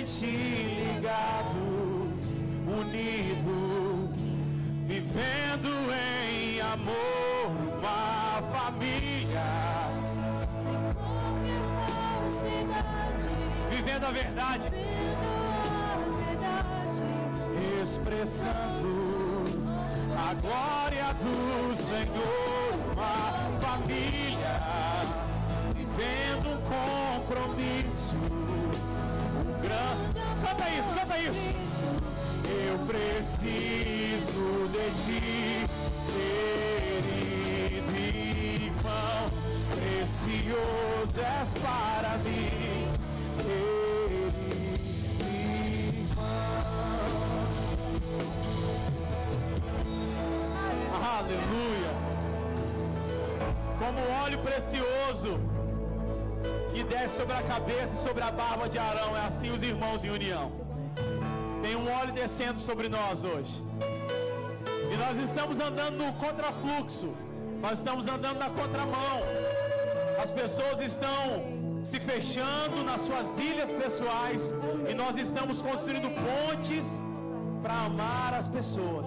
Totalmente ligado, unido, vivendo em amor, uma família, Sem qualquer falsidade, vivendo a verdade, Eu preciso de ti, querido irmão, precioso és para mim, querido irmão. Aleluia! Como óleo precioso que desce sobre a cabeça e sobre a barba de Arão, é assim os irmãos em união. Tem um óleo descendo sobre nós hoje. E nós estamos andando no contrafluxo. Nós estamos andando na contramão. As pessoas estão se fechando nas suas ilhas pessoais e nós estamos construindo pontes para amar as pessoas.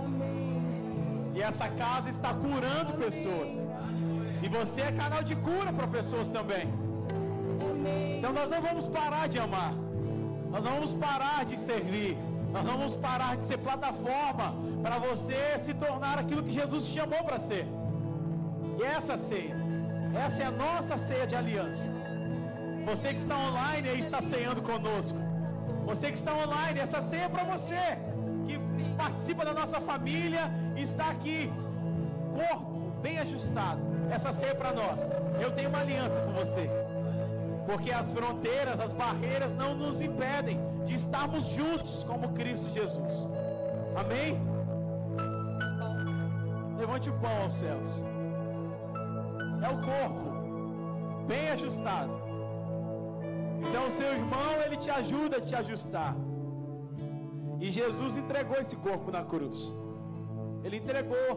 E essa casa está curando pessoas. E você é canal de cura para pessoas também. Então nós não vamos parar de amar. Nós não vamos parar de servir. Nós vamos parar de ser plataforma para você se tornar aquilo que Jesus te chamou para ser. E essa ceia, essa é a nossa ceia de aliança. Você que está online aí está ceando conosco. Você que está online, essa ceia é para você que participa da nossa família e está aqui, corpo bem ajustado. Essa ceia é para nós. Eu tenho uma aliança com você. Porque as fronteiras, as barreiras não nos impedem de estarmos juntos como Cristo Jesus. Amém? Levante o pão aos céus. É o corpo bem ajustado. Então seu irmão, ele te ajuda a te ajustar. E Jesus entregou esse corpo na cruz. Ele entregou.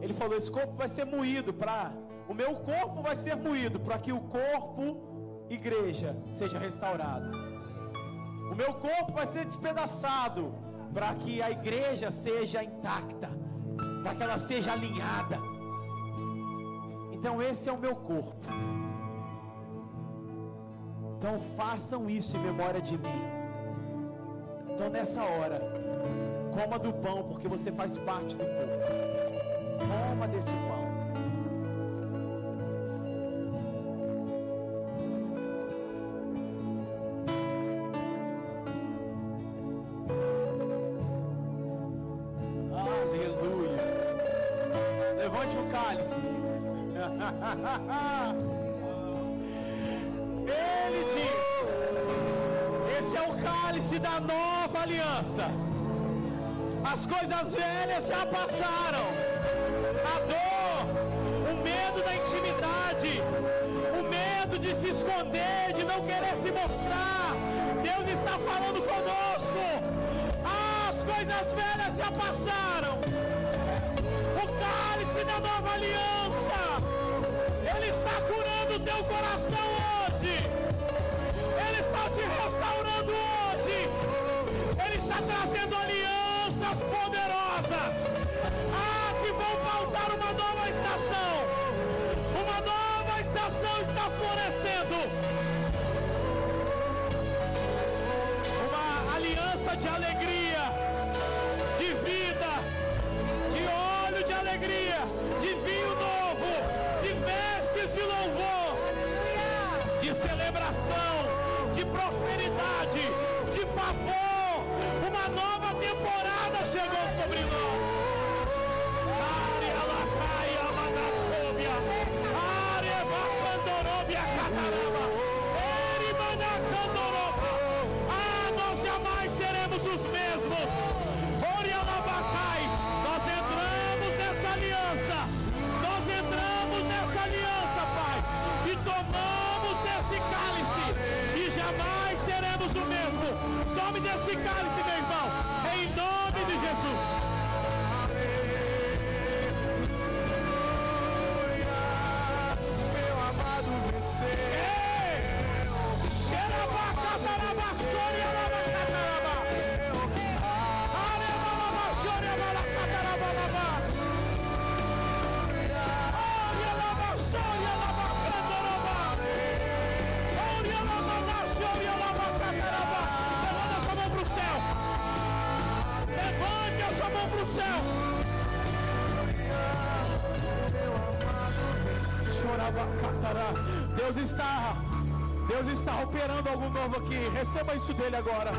Ele falou: esse corpo vai ser moído para o meu corpo vai ser moído para que o corpo igreja seja restaurado. O meu corpo vai ser despedaçado para que a igreja seja intacta, para que ela seja alinhada. Então esse é o meu corpo. Então façam isso em memória de mim. Então nessa hora, coma do pão, porque você faz parte do corpo. Coma desse pão. Cálice. Ele diz: Esse é o cálice da nova aliança. As coisas velhas já passaram. A dor, o medo da intimidade, o medo de se esconder, de não querer se mostrar. Deus está falando conosco. As coisas velhas já passaram. Da nova aliança. Ele está curando o teu coração hoje. Ele está te restaurando hoje. Ele está trazendo alianças poderosas. Ah, que vão pautar uma nova estação. Uma nova estação está florescendo. Uma aliança de alegria, alegria, de vinho novo, de vestes de louvor de celebração, de prosperidade, de favor. Uma nova temporada chegou sobre nós. Ah, nós jamais seremos os mesmos. Seremos o mesmo. Tome desse cálice, meu irmão. Em nome de Jesus. Céu. Deus está, Deus está operando algo novo aqui. Receba isso dele agora.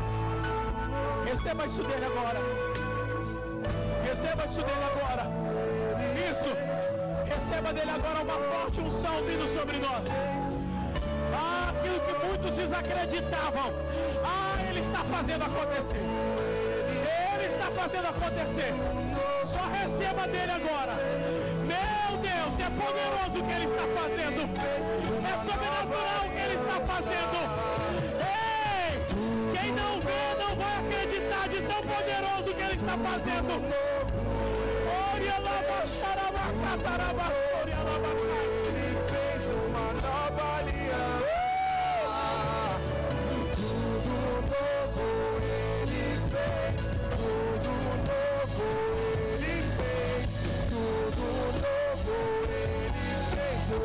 Receba isso dele agora. Receba isso dele agora. Isso. Receba dele agora uma forte unção vindo sobre nós. Ah, aquilo que muitos desacreditavam. Ah, ele está fazendo acontecer. Fazendo acontecer. Só receba dele agora. Meu Deus, é poderoso o que ele está fazendo. É sobrenatural o que ele está fazendo. Ei, quem não vê não vai acreditar de tão poderoso que ele está fazendo. Ele fez uma nova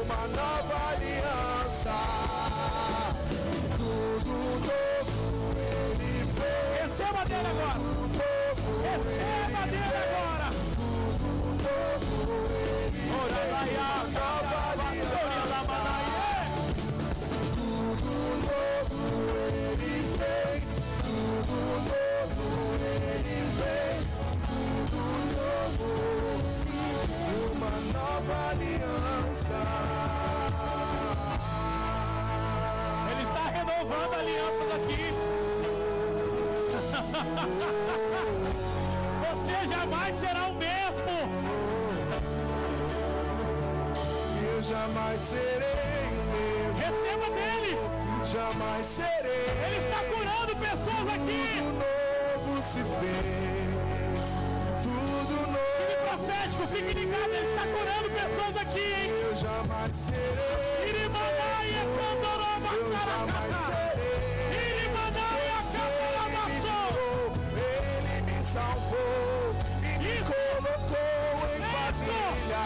Uma nova aliança. Tudo novo ele fez. Receba dele agora. Receba dele agora. Oralaia, cataraba, sorialaba, naie. Tudo novo ele fez, tudo novo ele fez, tudo novo, uma nova aliança. Ele está renovando alianças aqui. Você jamais será o mesmo. Eu jamais serei o mesmo, Receba dele. jamais serei. Ele está curando pessoas aqui. Tudo novo se fez, tudo novo. profético, fique ligado. Ele está curando pessoas aqui, hein? Eu jamais serei. Candoroba, Eu jamais serei. Irimandaia, Catarabaçou. Ele me salvou e me Isso. colocou em Isso. família.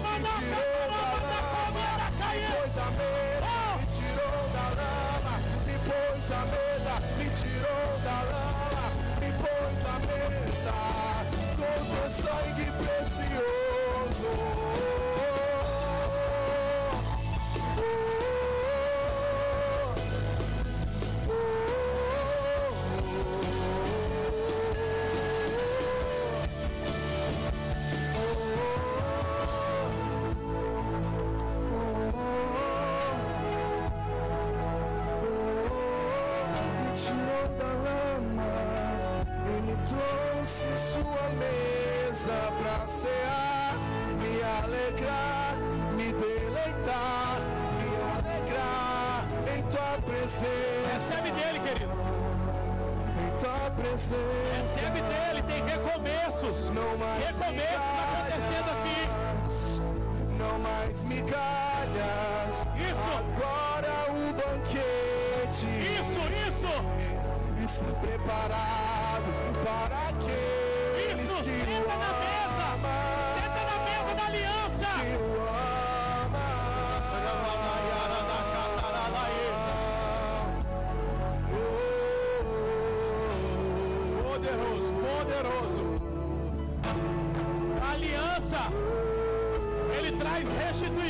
Me tirou da lama, me pôs a mesa, Oh. me tirou da lama, me pôs a mesa, me tirou da lama, me pôs a mesa, com teu sangue precioso.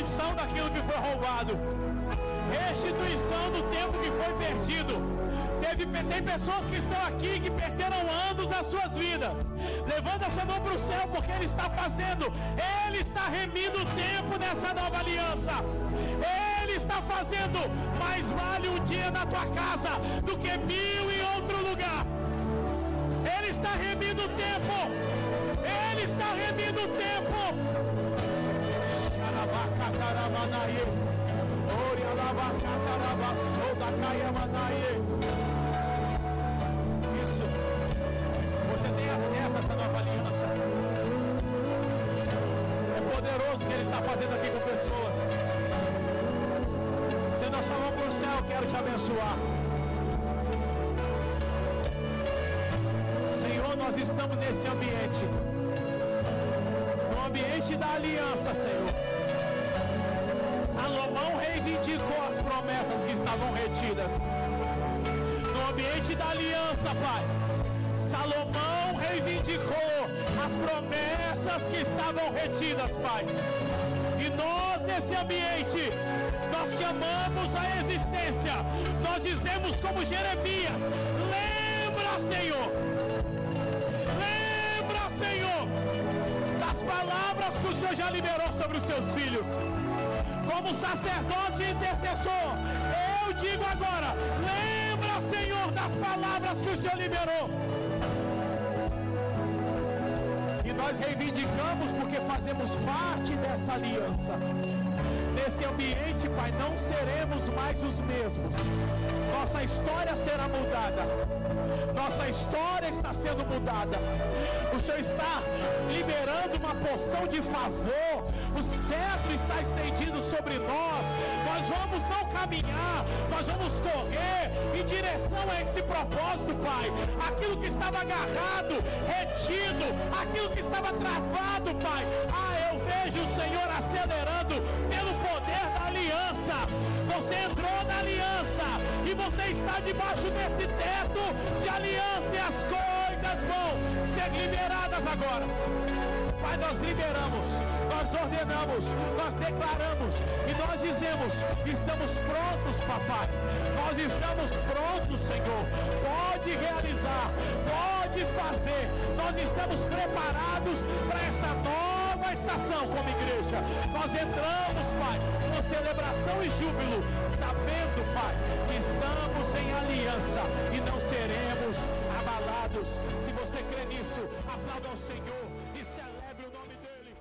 Restituição daquilo que foi roubado, restituição do tempo que foi perdido. Teve, tem pessoas que estão aqui que perderam anos das suas vidas. Levanta essa mão para o céu, porque Ele está fazendo, Ele está remindo o tempo nessa nova aliança. Ele está fazendo, mais vale um dia na tua casa do que mil em outro lugar. Ele está remindo o tempo. Ele está remindo o tempo. Xarabacataramanaie. Orialabacatarabassodacaiamanaie. Isso. Você tem acesso a essa nova aliança. É poderoso o que ele está fazendo aqui com pessoas. Sendo a sua mão para o céu, eu quero te abençoar. Senhor, nós estamos nesse ambiente. No ambiente da aliança, Senhor. Salomão reivindicou as promessas que estavam retidas. No ambiente da aliança, Pai. Salomão reivindicou as promessas que estavam retidas, Pai. E nós, nesse ambiente, nós chamamos a existência, nós dizemos como Jeremias: lembra, Senhor, lembra, Senhor, das palavras que o Senhor já liberou sobre os seus filhos. Como sacerdote e intercessor, eu digo agora: lembra, Senhor, das palavras que o Senhor liberou. E nós reivindicamos porque fazemos parte dessa aliança. Nesse ambiente, Pai, não seremos mais os mesmos. Nossa história será mudada. Nossa história está sendo mudada. O Senhor está liberando uma porção de favor. O cetro está estendido sobre nós. Nós vamos não caminhar, nós vamos correr em direção a esse propósito, Pai. Aquilo que estava agarrado, retido, aquilo que estava travado, Pai. Ah, eu vejo o Senhor Você entrou na aliança e você está debaixo desse teto de aliança e as coisas vão ser liberadas agora. Pai, nós liberamos, nós ordenamos, nós declaramos e nós dizemos: estamos prontos, papai. Nós estamos prontos, Senhor. Pode realizar, pode fazer. Nós estamos preparados para essa nova estação como igreja. Nós entramos, Pai, com celebração e júbilo, sabendo, Pai, que estamos em aliança e não seremos abalados. Se você crê nisso, aplauda ao Senhor e celebre o nome dEle.